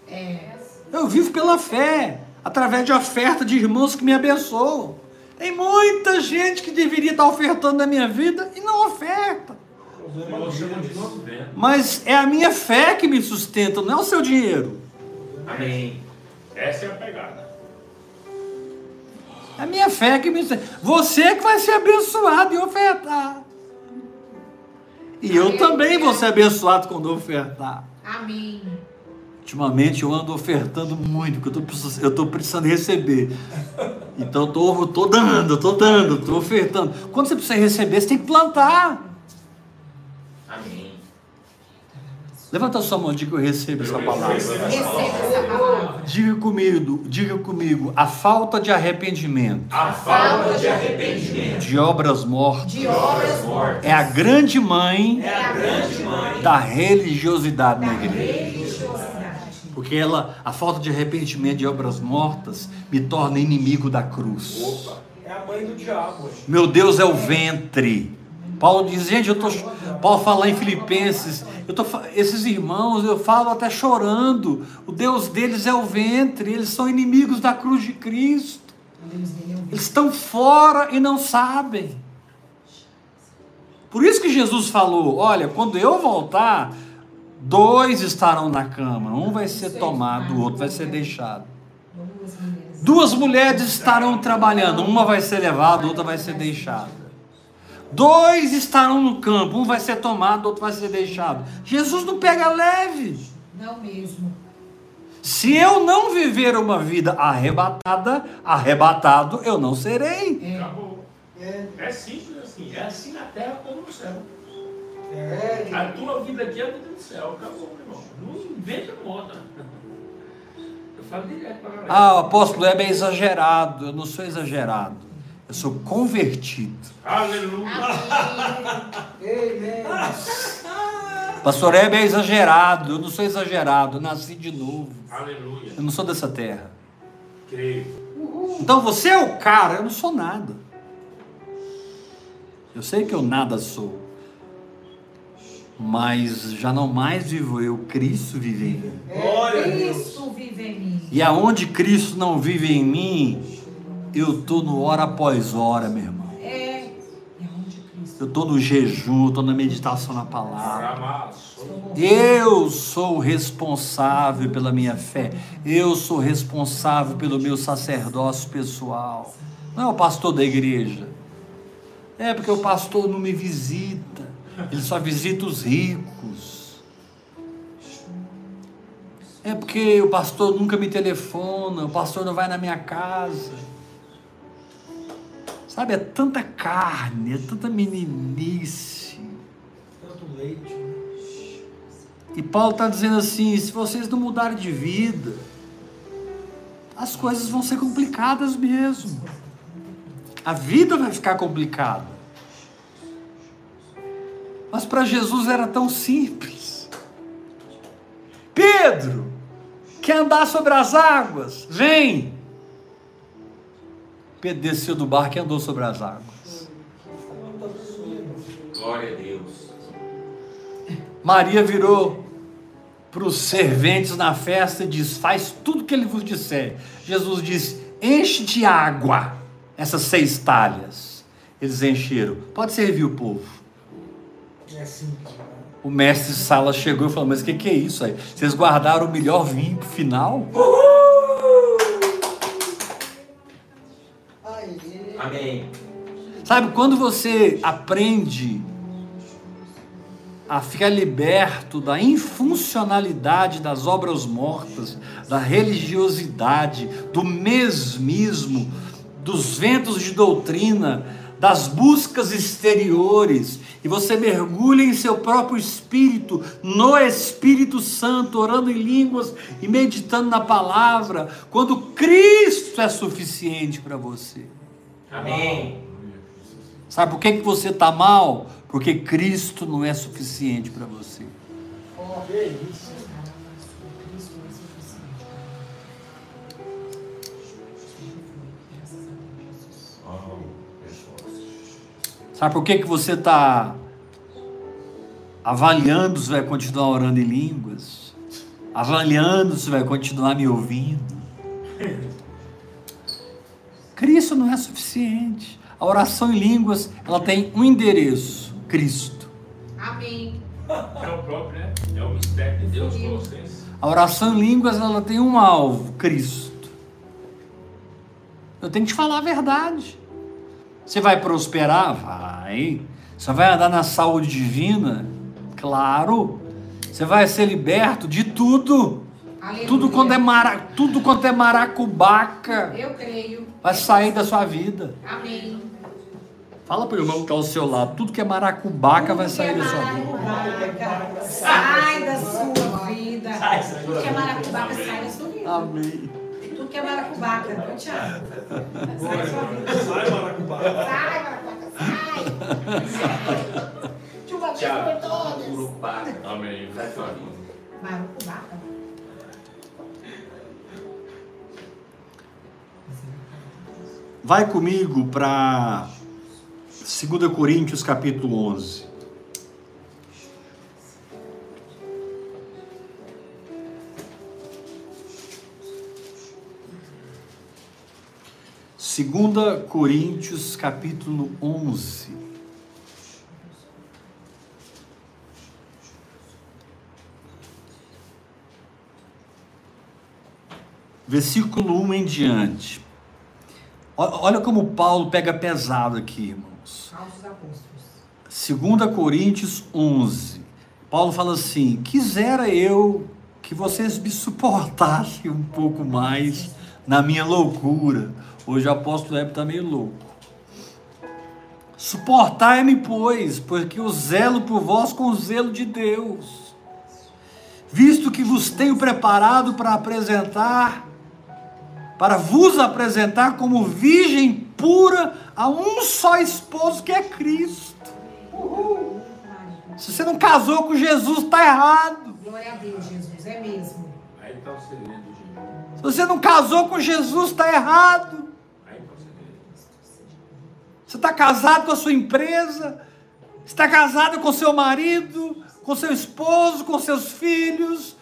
É. Eu vivo pela fé, através de oferta de irmãos que me abençoam. Tem muita gente que deveria estar ofertando na minha vida e não oferta. Mas é a minha fé que me sustenta, não é o seu dinheiro. Amém. Essa é a pegada. É a minha fé que me sustenta. Você que vai ser abençoado e ofertar. E eu também vou ser abençoado quando ofertar. Amém. Ultimamente eu ando ofertando muito, porque eu tô precisando, receber. Então eu tô, tô dando, tô dando, tô ofertando. Quando você precisa receber, você tem que plantar. Amém. Levanta a sua mão, diga que eu recebo essa palavra. Receba essa palavra. Diga comigo, diga comigo, a falta de arrependimento A falta de arrependimento de obras mortas De obras mortas. é a grande mãe É a grande mãe da religiosidade na da igreja. Porque ela, a falta de arrependimento de obras mortas me torna inimigo da cruz. Opa. É a mãe do diabo. Meu Deus é o ventre. Paulo diz, gente, eu tô, Paulo fala em Filipenses, eu tô, esses irmãos, eu falo até chorando. O Deus deles é o ventre, eles são inimigos da cruz de Cristo. Eles estão fora e não sabem. Por isso que Jesus falou: olha, quando eu voltar, dois estarão na cama, um vai ser tomado, o outro vai ser deixado. duas mulheres. Duas mulheres estarão trabalhando, uma vai ser levada, outra vai ser deixada. Dois estarão no campo, um vai ser tomado, outro vai ser deixado. Jesus não pega leve. Não mesmo. Se eu não viver uma vida arrebatada, arrebatado eu não serei. É. Acabou. É, É simples assim. É assim na terra como no céu. É, A tua vida aqui é a vida do céu. Acabou, meu irmão. Não inventa moda. Eu falo direto pra galera. Ah, o apóstolo é exagerado. Eu não sou exagerado. Eu sou convertido. Aleluia. Amém. Pastor Hebe é exagerado. Eu não sou exagerado. Eu nasci de novo. Aleluia. Eu não sou dessa terra. Creio. Então você é o cara. Eu não sou nada. Eu sei que eu nada sou. Mas já não mais vivo eu. Cristo vive em mim. Glória a Deus. Cristo vive em mim. E aonde Cristo não vive em mim, eu estou no hora após hora, meu irmão. É. É. Eu estou no jejum, estou na meditação na palavra. Eu sou responsável pela minha fé. Eu sou responsável pelo meu sacerdócio pessoal. Não é o pastor da igreja. É porque o pastor não me visita. Ele só visita os ricos. É porque o pastor nunca me telefona. O pastor não vai na minha casa. Sabe, é tanta carne, é tanta meninice. Tanto leite. né? E Paulo está dizendo assim: se vocês não mudarem de vida, as coisas vão ser complicadas mesmo. A vida vai ficar complicada. Mas para Jesus era tão simples. Pedro, quer andar sobre as águas? Vem! Pedro desceu do barco e andou sobre as águas. Glória a Deus. Maria virou para os serventes na festa e diz: Faz tudo que ele vos disser. Jesus disse: Enche de água essas seis talhas. Eles encheram. Pode servir o povo. É simples. né? O mestre de sala chegou e falou: Mas o que, que é isso aí? Vocês guardaram o melhor vinho pro final? Amém. Sabe, quando você aprende a ficar liberto da infuncionalidade das obras mortas, da religiosidade, do mesmismo, dos ventos de doutrina, das buscas exteriores, e você mergulha em seu próprio espírito, no Espírito Santo, orando em línguas e meditando na palavra, quando Cristo é suficiente para você. Amém. Sabe por que, que você está mal? Porque Cristo não é suficiente para você. Que isso. Sabe por que, que você está avaliando se vai continuar orando em línguas? Avaliando se vai continuar me ouvindo? Cristo não é suficiente. A oração em línguas, ela tem um endereço, Cristo. Amém. É o próprio, né? É o mistério de Deus com vocês. A oração em línguas, ela tem um alvo, Cristo. Eu tenho que te falar a verdade. Você vai prosperar? Vai. Você vai andar na saúde divina? Claro. Você vai ser liberto de tudo. Aleluia. Tudo quanto é, mara, tudo quanto é maracubaca Eu creio. vai sair da sua vida. Amém. Fala para o irmão que está ao seu lado. Tudo que é maracubaca vai sair da sua vida. Maracubaca, sai da sua vida. Tudo que é maracubaca, sai da sua vida. Amém. Tudo que é maracubaca, viu, Thiago? Sai da sua vida. Sai, maracubá. Sai, maracubaca, sai. Uma vez por todas. Urubá. Amém. Maracubaca. Vai comigo para 2 Coríntios capítulo 11. Segunda Coríntios capítulo 11. Versículo 1 em diante. Olha como Paulo pega pesado aqui, irmãos. Apóstolos. 2 Coríntios 11. Paulo fala assim: Quisera eu que vocês me suportassem um pouco mais na minha loucura. Hoje o apóstolo Hebe está meio louco. Suportai-me, pois, porque eu zelo por vós com o zelo de Deus. Visto que vos tenho preparado para apresentar, para vos apresentar como virgem pura a um só esposo que é Cristo. Se você não casou com Jesus, está errado. Glória a Deus, Jesus. É mesmo. Aí está o segredo, gente. Se você não casou com Jesus, está errado. Você está casado com a sua empresa, está casado com seu marido, com seu esposo, com seus filhos,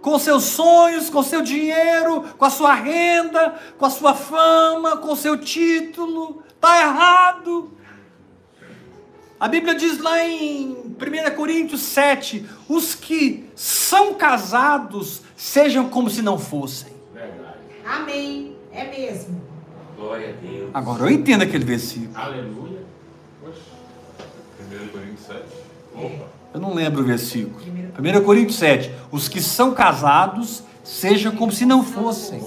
com seus sonhos, com seu dinheiro, com a sua renda, com a sua fama, com seu título. Está errado. A Bíblia diz lá em 1 Coríntios 7: os que são casados sejam como se não fossem. Verdade. Amém. É mesmo. Glória a Deus. Agora eu entendo aquele versículo. Aleluia. 1 Coríntios 7. Opa. Eu não lembro o versículo. 1 Coríntios 7. Os que são casados sejam como se não fossem.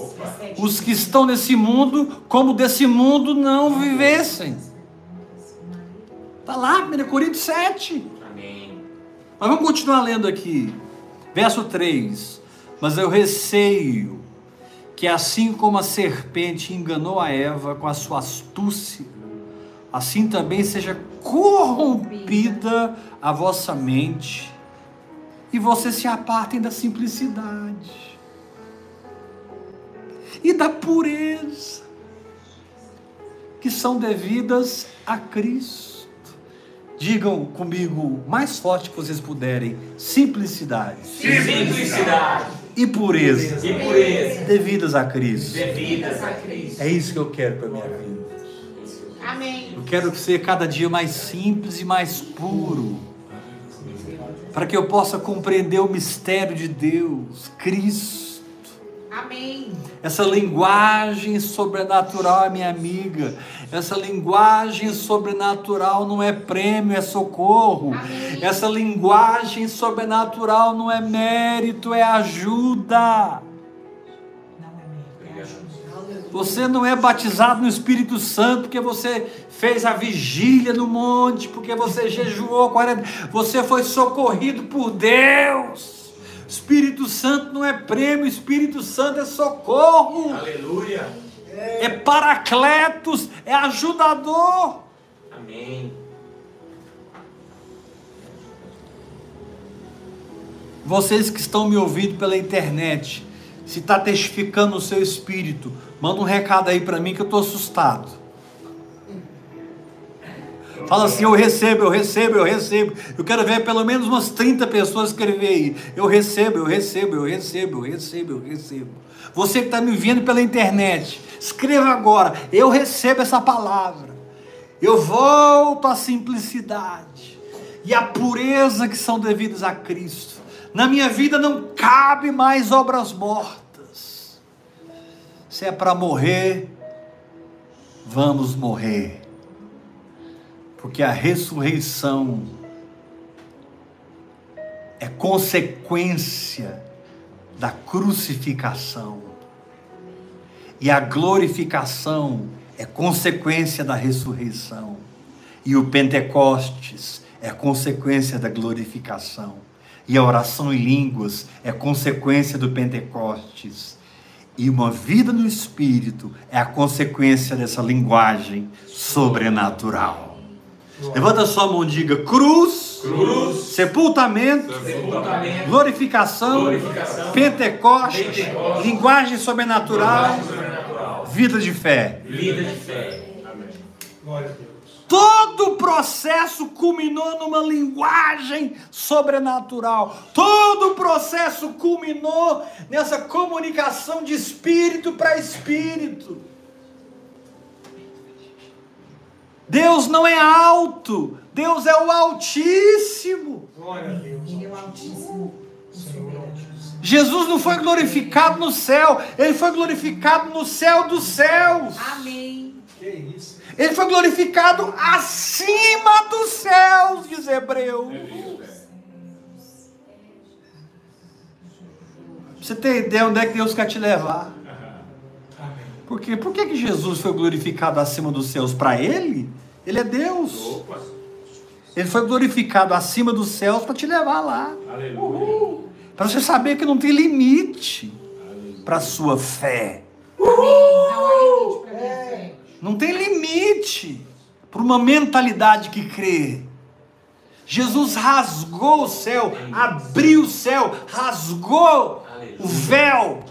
Os que estão nesse mundo, como desse mundo não vivessem. Está lá, 1 Coríntios 7. Amém. Mas vamos continuar lendo aqui. Verso 3. Mas eu receio que assim como a serpente enganou a Eva com a sua astúcia, assim também seja corrompida a vossa mente e vocês se apartem da simplicidade e da pureza que são devidas a Cristo. Digam comigo mais forte que vocês puderem: simplicidade Simplicidade e pureza e pureza devidas a Cristo. devidas a Cristo. É isso que eu quero para minha vida. Amém. Eu quero ser cada dia mais simples e mais puro, para que eu possa compreender o mistério de Deus, Cristo. Amém. Essa linguagem sobrenatural é minha amiga. Essa linguagem sobrenatural não é prêmio, é socorro. Amém. Essa linguagem sobrenatural não é mérito, é ajuda. Não é. É ajuda. Você não é batizado no Espírito Santo porque você fez a vigília no monte, porque você jejuou 40. Você foi socorrido por Deus. Espírito Santo não é prêmio, Espírito Santo é socorro, Aleluia. é paracletos, é ajudador. Amém. Vocês que estão me ouvindo pela internet, se está testificando o seu espírito, manda um recado aí para mim que eu estou assustado. Fala assim, eu recebo, eu recebo, eu recebo. Eu quero ver pelo menos umas 30 pessoas escrever aí. Eu recebo, eu recebo, eu recebo, eu recebo, eu recebo. Você que está me vendo pela internet, escreva agora. Eu recebo essa palavra. Eu volto à simplicidade e à pureza que são devidas a Cristo. Na minha vida não cabe mais obras mortas. Se é para morrer, vamos morrer. Porque a ressurreição é consequência da crucificação. E a glorificação é consequência da ressurreição. E o Pentecostes é consequência da glorificação. E a oração em línguas é consequência do Pentecostes. E uma vida no Espírito é a consequência dessa linguagem sobrenatural. Levanta sua mão e diga: cruz, Cruz. sepultamento, Sepultamento. glorificação, Glorificação. Pentecostes, Pentecostes. linguagem sobrenatural, Sobrenatural. vida de fé. Vida de fé. Glória a Deus. Todo o processo culminou numa linguagem sobrenatural. Todo o processo culminou nessa comunicação de espírito para espírito. Deus não é alto, Deus é o Altíssimo. Glória a Deus. Ele é o Altíssimo, o. Altíssimo. Jesus não foi glorificado no céu, ele foi glorificado no céu dos céus. Amém. Que isso? Ele foi glorificado acima dos céus, diz Hebreu. Você tem ideia onde é que Deus quer te levar? Amém. Por quê? Por que, que Jesus foi glorificado acima dos céus? Para ele? Ele é Deus. Opa. Ele foi glorificado acima dos céus para te levar lá. Para você saber que não tem limite para a sua fé. Fé. Não tem limite para uma mentalidade que crê. Jesus rasgou o céu, abriu o céu, rasgou o véu,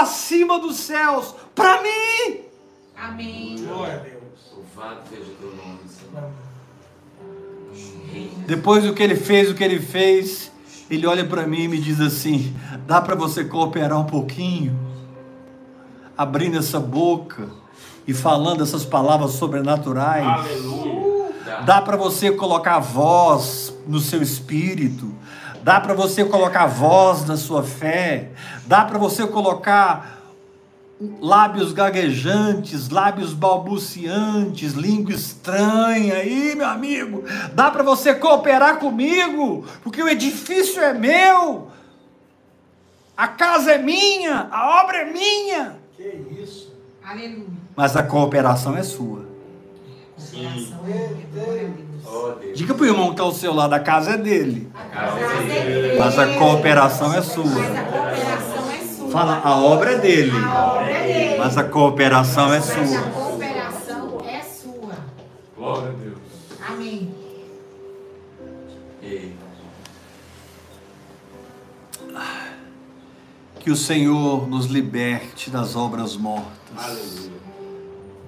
acima dos céus para mim. Amém. Glória a Deus. Louvado seja o teu nome, Senhor. Amém. Depois do que ele fez, o que ele fez, ele olha para mim e me diz assim: dá para você cooperar um pouquinho, abrindo essa boca e falando essas palavras sobrenaturais. Aleluia. Dá para você colocar voz no seu espírito. Dá para você colocar voz na sua fé. Dá para você colocar lábios gaguejantes, lábios balbuciantes, língua estranha. Aí, meu amigo, dá para você cooperar comigo, porque o edifício é meu. A casa é minha, a obra é minha, Que isso? Aleluia. mas a cooperação é sua. Coração, glória a Deus. Oh. Diga para o irmão que está ao seu lado, a casa é dele. Casa é dele. Mas a cooperação é sua. Mas a cooperação é sua. Fala, a obra é dele, A obra é dele. mas a cooperação é Mas a sua. cooperação é sua. Glória a Deus. Amém. Ei, Que o Senhor nos liberte das obras mortas, Aleluia.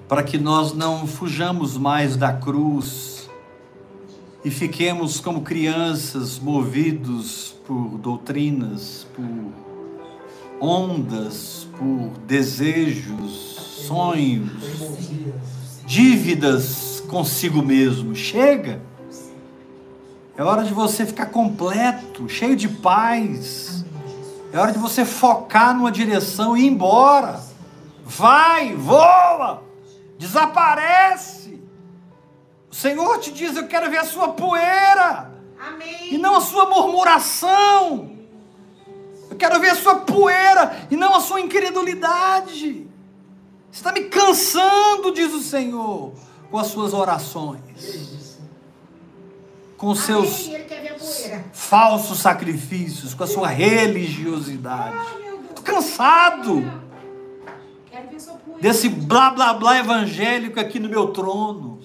para que nós não fujamos mais da cruz e fiquemos como crianças movidos por doutrinas, por ondas, por desejos, sonhos. Dívidas consigo mesmo. Chega. É hora de você ficar completo, cheio de paz. É hora de você focar numa direção e ir embora. Vai, voa, desaparece. O Senhor te diz: Eu quero ver a sua poeira Amém. e não a sua murmuração. Eu quero ver a sua poeira e não a sua incredulidade. Você está me cansando, diz o Senhor, com as suas orações, com os seus falsos sacrifícios, com a sua religiosidade. Estou cansado desse blá blá blá evangélico aqui no meu trono.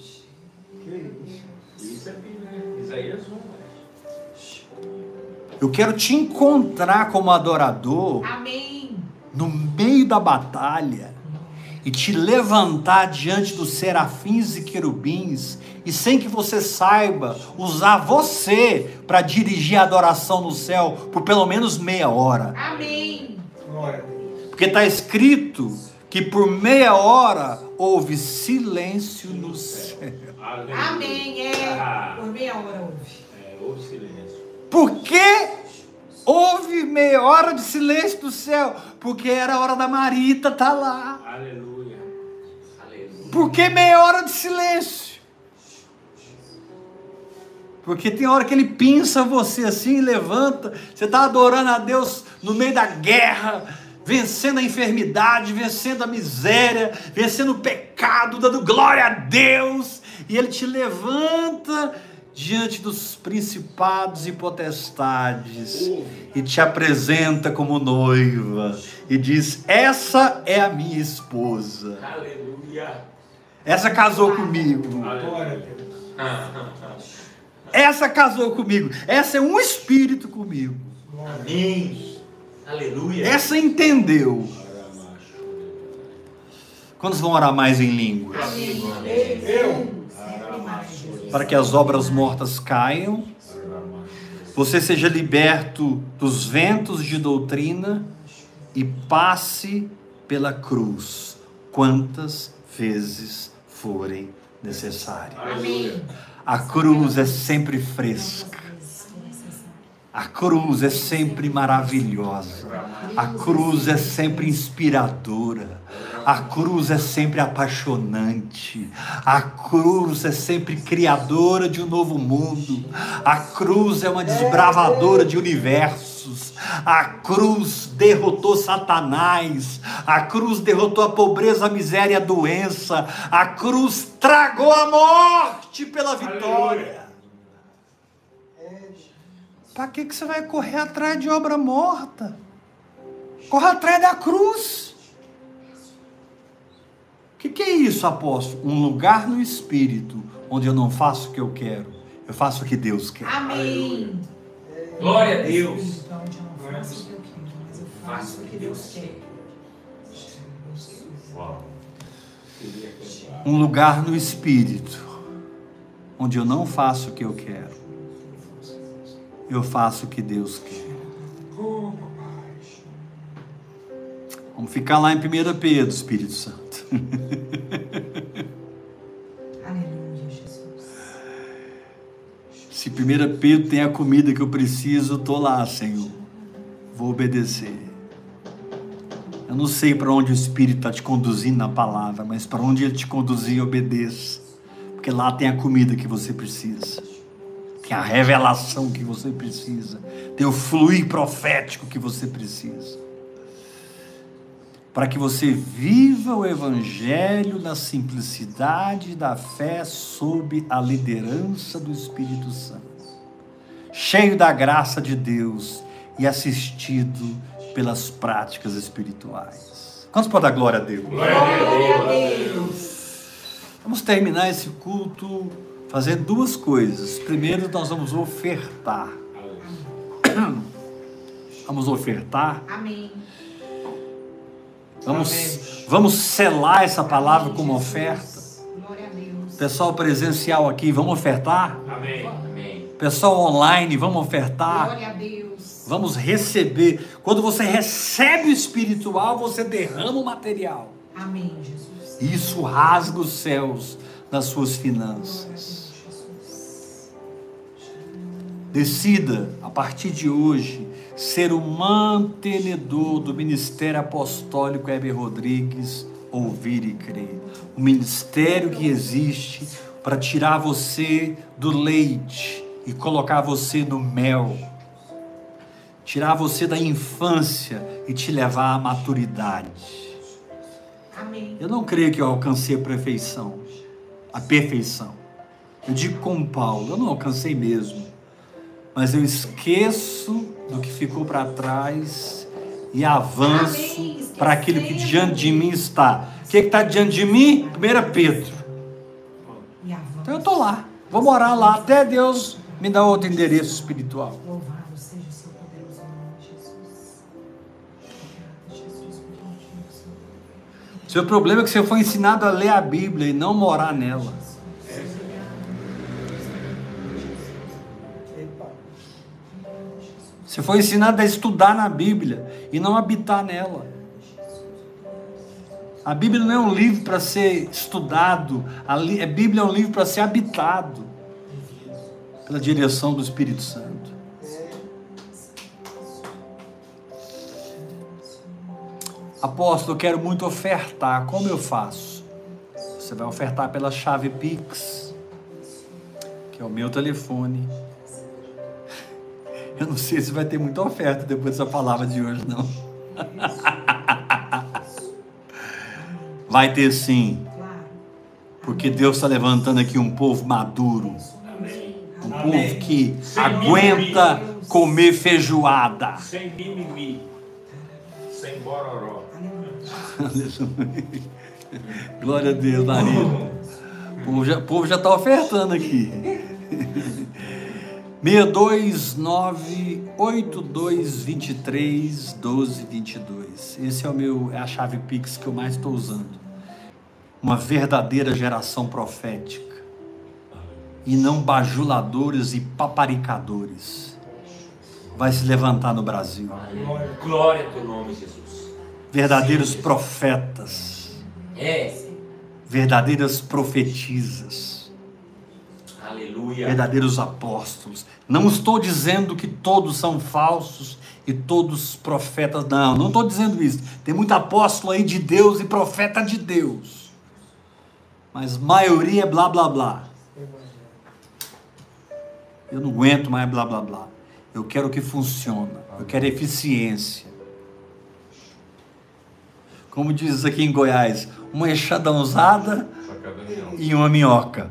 Eu quero te encontrar como adorador Amém. no meio da batalha e te levantar diante dos serafins e querubins e sem que você saiba usar você para dirigir a adoração no céu por pelo menos meia hora. Amém. Glória a Deus. Porque está escrito que por meia hora houve silêncio no céu. Amém. É. Ah. Por meia hora houve. É, houve silêncio. Por que houve meia hora de silêncio do céu? Porque era a hora da Marita estar lá. Aleluia. aleluia. Por que meia hora de silêncio? Porque tem hora que ele pinça você assim, levanta, você está adorando a Deus no meio da guerra, vencendo a enfermidade, vencendo a miséria, vencendo o pecado, dando glória a Deus, e ele te levanta diante dos principados e potestades e te apresenta como noiva e diz: Essa é a minha esposa. Aleluia. Essa casou comigo. Essa casou comigo. Essa é um espírito comigo. Amém. Aleluia. Essa entendeu. Quantos vão orar mais em línguas? Para que as obras mortas caiam, você seja liberto dos ventos de doutrina e passe pela cruz, quantas vezes forem necessárias. A cruz é sempre fresca. A cruz é sempre maravilhosa. A cruz é sempre inspiradora. A cruz é sempre apaixonante. A cruz é sempre criadora de um novo mundo. A cruz é uma desbravadora de universos. A cruz derrotou Satanás. A cruz derrotou a pobreza, a miséria a doença. A cruz tragou a morte pela vitória. Para que, que você vai correr atrás de obra morta? Corra atrás da cruz. O que, que é isso, apóstolo? Um lugar no espírito onde eu não faço o que eu quero, eu faço o que Deus quer. Amém. Glória a Deus. Onde eu não faço o que eu quero, mas eu faço o que Deus quer. Um lugar no espírito onde eu não faço o que eu quero, eu faço o que Deus quer. Vamos ficar lá em 1 Pedro, Espírito Santo. Aleluia, Jesus. Se 1 Pedro tem a comida que eu preciso, estou lá, Senhor. Vou obedecer. Eu não sei para onde o Espírito está te conduzindo na palavra, mas para onde ele te conduzir, obedeça. Porque lá tem a comida que você precisa. Tem a revelação que você precisa. Tem o fluir profético que você precisa. Para que você viva o Evangelho na simplicidade da fé sob a liderança do Espírito Santo. Cheio da graça de Deus e assistido pelas práticas espirituais. Quantos podem dar glória a Deus? Glória a Deus. Vamos terminar esse culto fazendo duas coisas. Primeiro, nós vamos ofertar. Vamos ofertar. Amém. Vamos, vamos selar essa palavra como oferta. Pessoal presencial aqui, vamos ofertar? Amém. Pessoal online, vamos ofertar? Glória a Deus. Vamos receber. Quando você recebe o espiritual, você derrama o material. Amém, Jesus. Isso rasga os céus nas suas finanças. Decida, a partir de hoje, ser o mantenedor do ministério apostólico Heber Rodrigues, ouvir e crer. O ministério que existe para tirar você do leite e colocar você no mel. Tirar você da infância e te levar à maturidade. Amém. Eu não creio que eu alcancei a perfeição. A perfeição. Eu digo como Paulo, eu não alcancei mesmo. Mas eu esqueço do que ficou para trás e avanço para aquilo que diante de mim está. O que está diante de mim? 1 Pedro. Então eu estou lá. Vou morar lá até Deus me dar outro endereço espiritual. Seu problema é que você foi ensinado a ler a Bíblia e não morar nela. Você foi ensinado a estudar na Bíblia e não habitar nela. A Bíblia não é um livro para ser estudado, a li- a Bíblia é um livro para ser habitado pela direção do Espírito Santo. Apóstolo, eu quero muito ofertar. Como eu faço? Você vai ofertar pela chave Pix, que é o meu telefone. Eu não sei se vai ter muita oferta depois dessa palavra de hoje, não. Vai ter sim, porque Deus está levantando aqui um povo maduro, um povo que aguenta comer feijoada. Sem mimimi. Sem bororó. Glória a Deus, Maria. O povo já, o povo já está ofertando aqui. 629 8223 1222. Esse é o meu é a chave Pix que eu mais estou usando. Uma verdadeira geração profética. E não bajuladores e paparicadores. Vai se levantar no Brasil. Glória ao teu nome, Jesus. Verdadeiros Sim, Jesus. profetas. É. Verdadeiras profetisas. Aleluia. verdadeiros apóstolos. Não estou dizendo que todos são falsos e todos profetas, não, não estou dizendo isso. Tem muito apóstolo aí de Deus e profeta de Deus. Mas maioria é blá blá blá. Eu não aguento mais blá blá blá. Eu quero que funcione. Eu quero eficiência. Como diz aqui em Goiás, uma enxada usada Sacada real. e uma minhoca.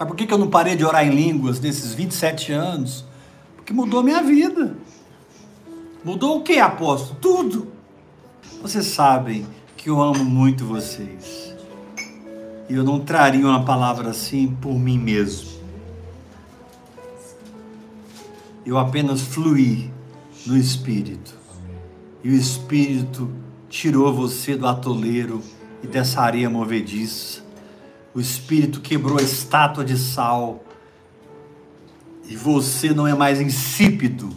Sabe por que eu não parei de orar em línguas nesses 27 anos? Porque mudou minha vida. Mudou o que, apóstolo? Tudo. Vocês sabem que eu amo muito vocês. E eu não traria uma palavra assim por mim mesmo. Eu apenas fluí no Espírito. E o Espírito tirou você do atoleiro e dessa areia movediça. O Espírito quebrou a estátua de sal. E você não é mais insípido.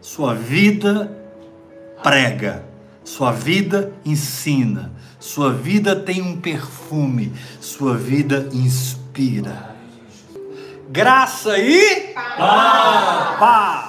Sua vida prega. Sua vida ensina. Sua vida tem um perfume. Sua vida inspira. Graça e paz.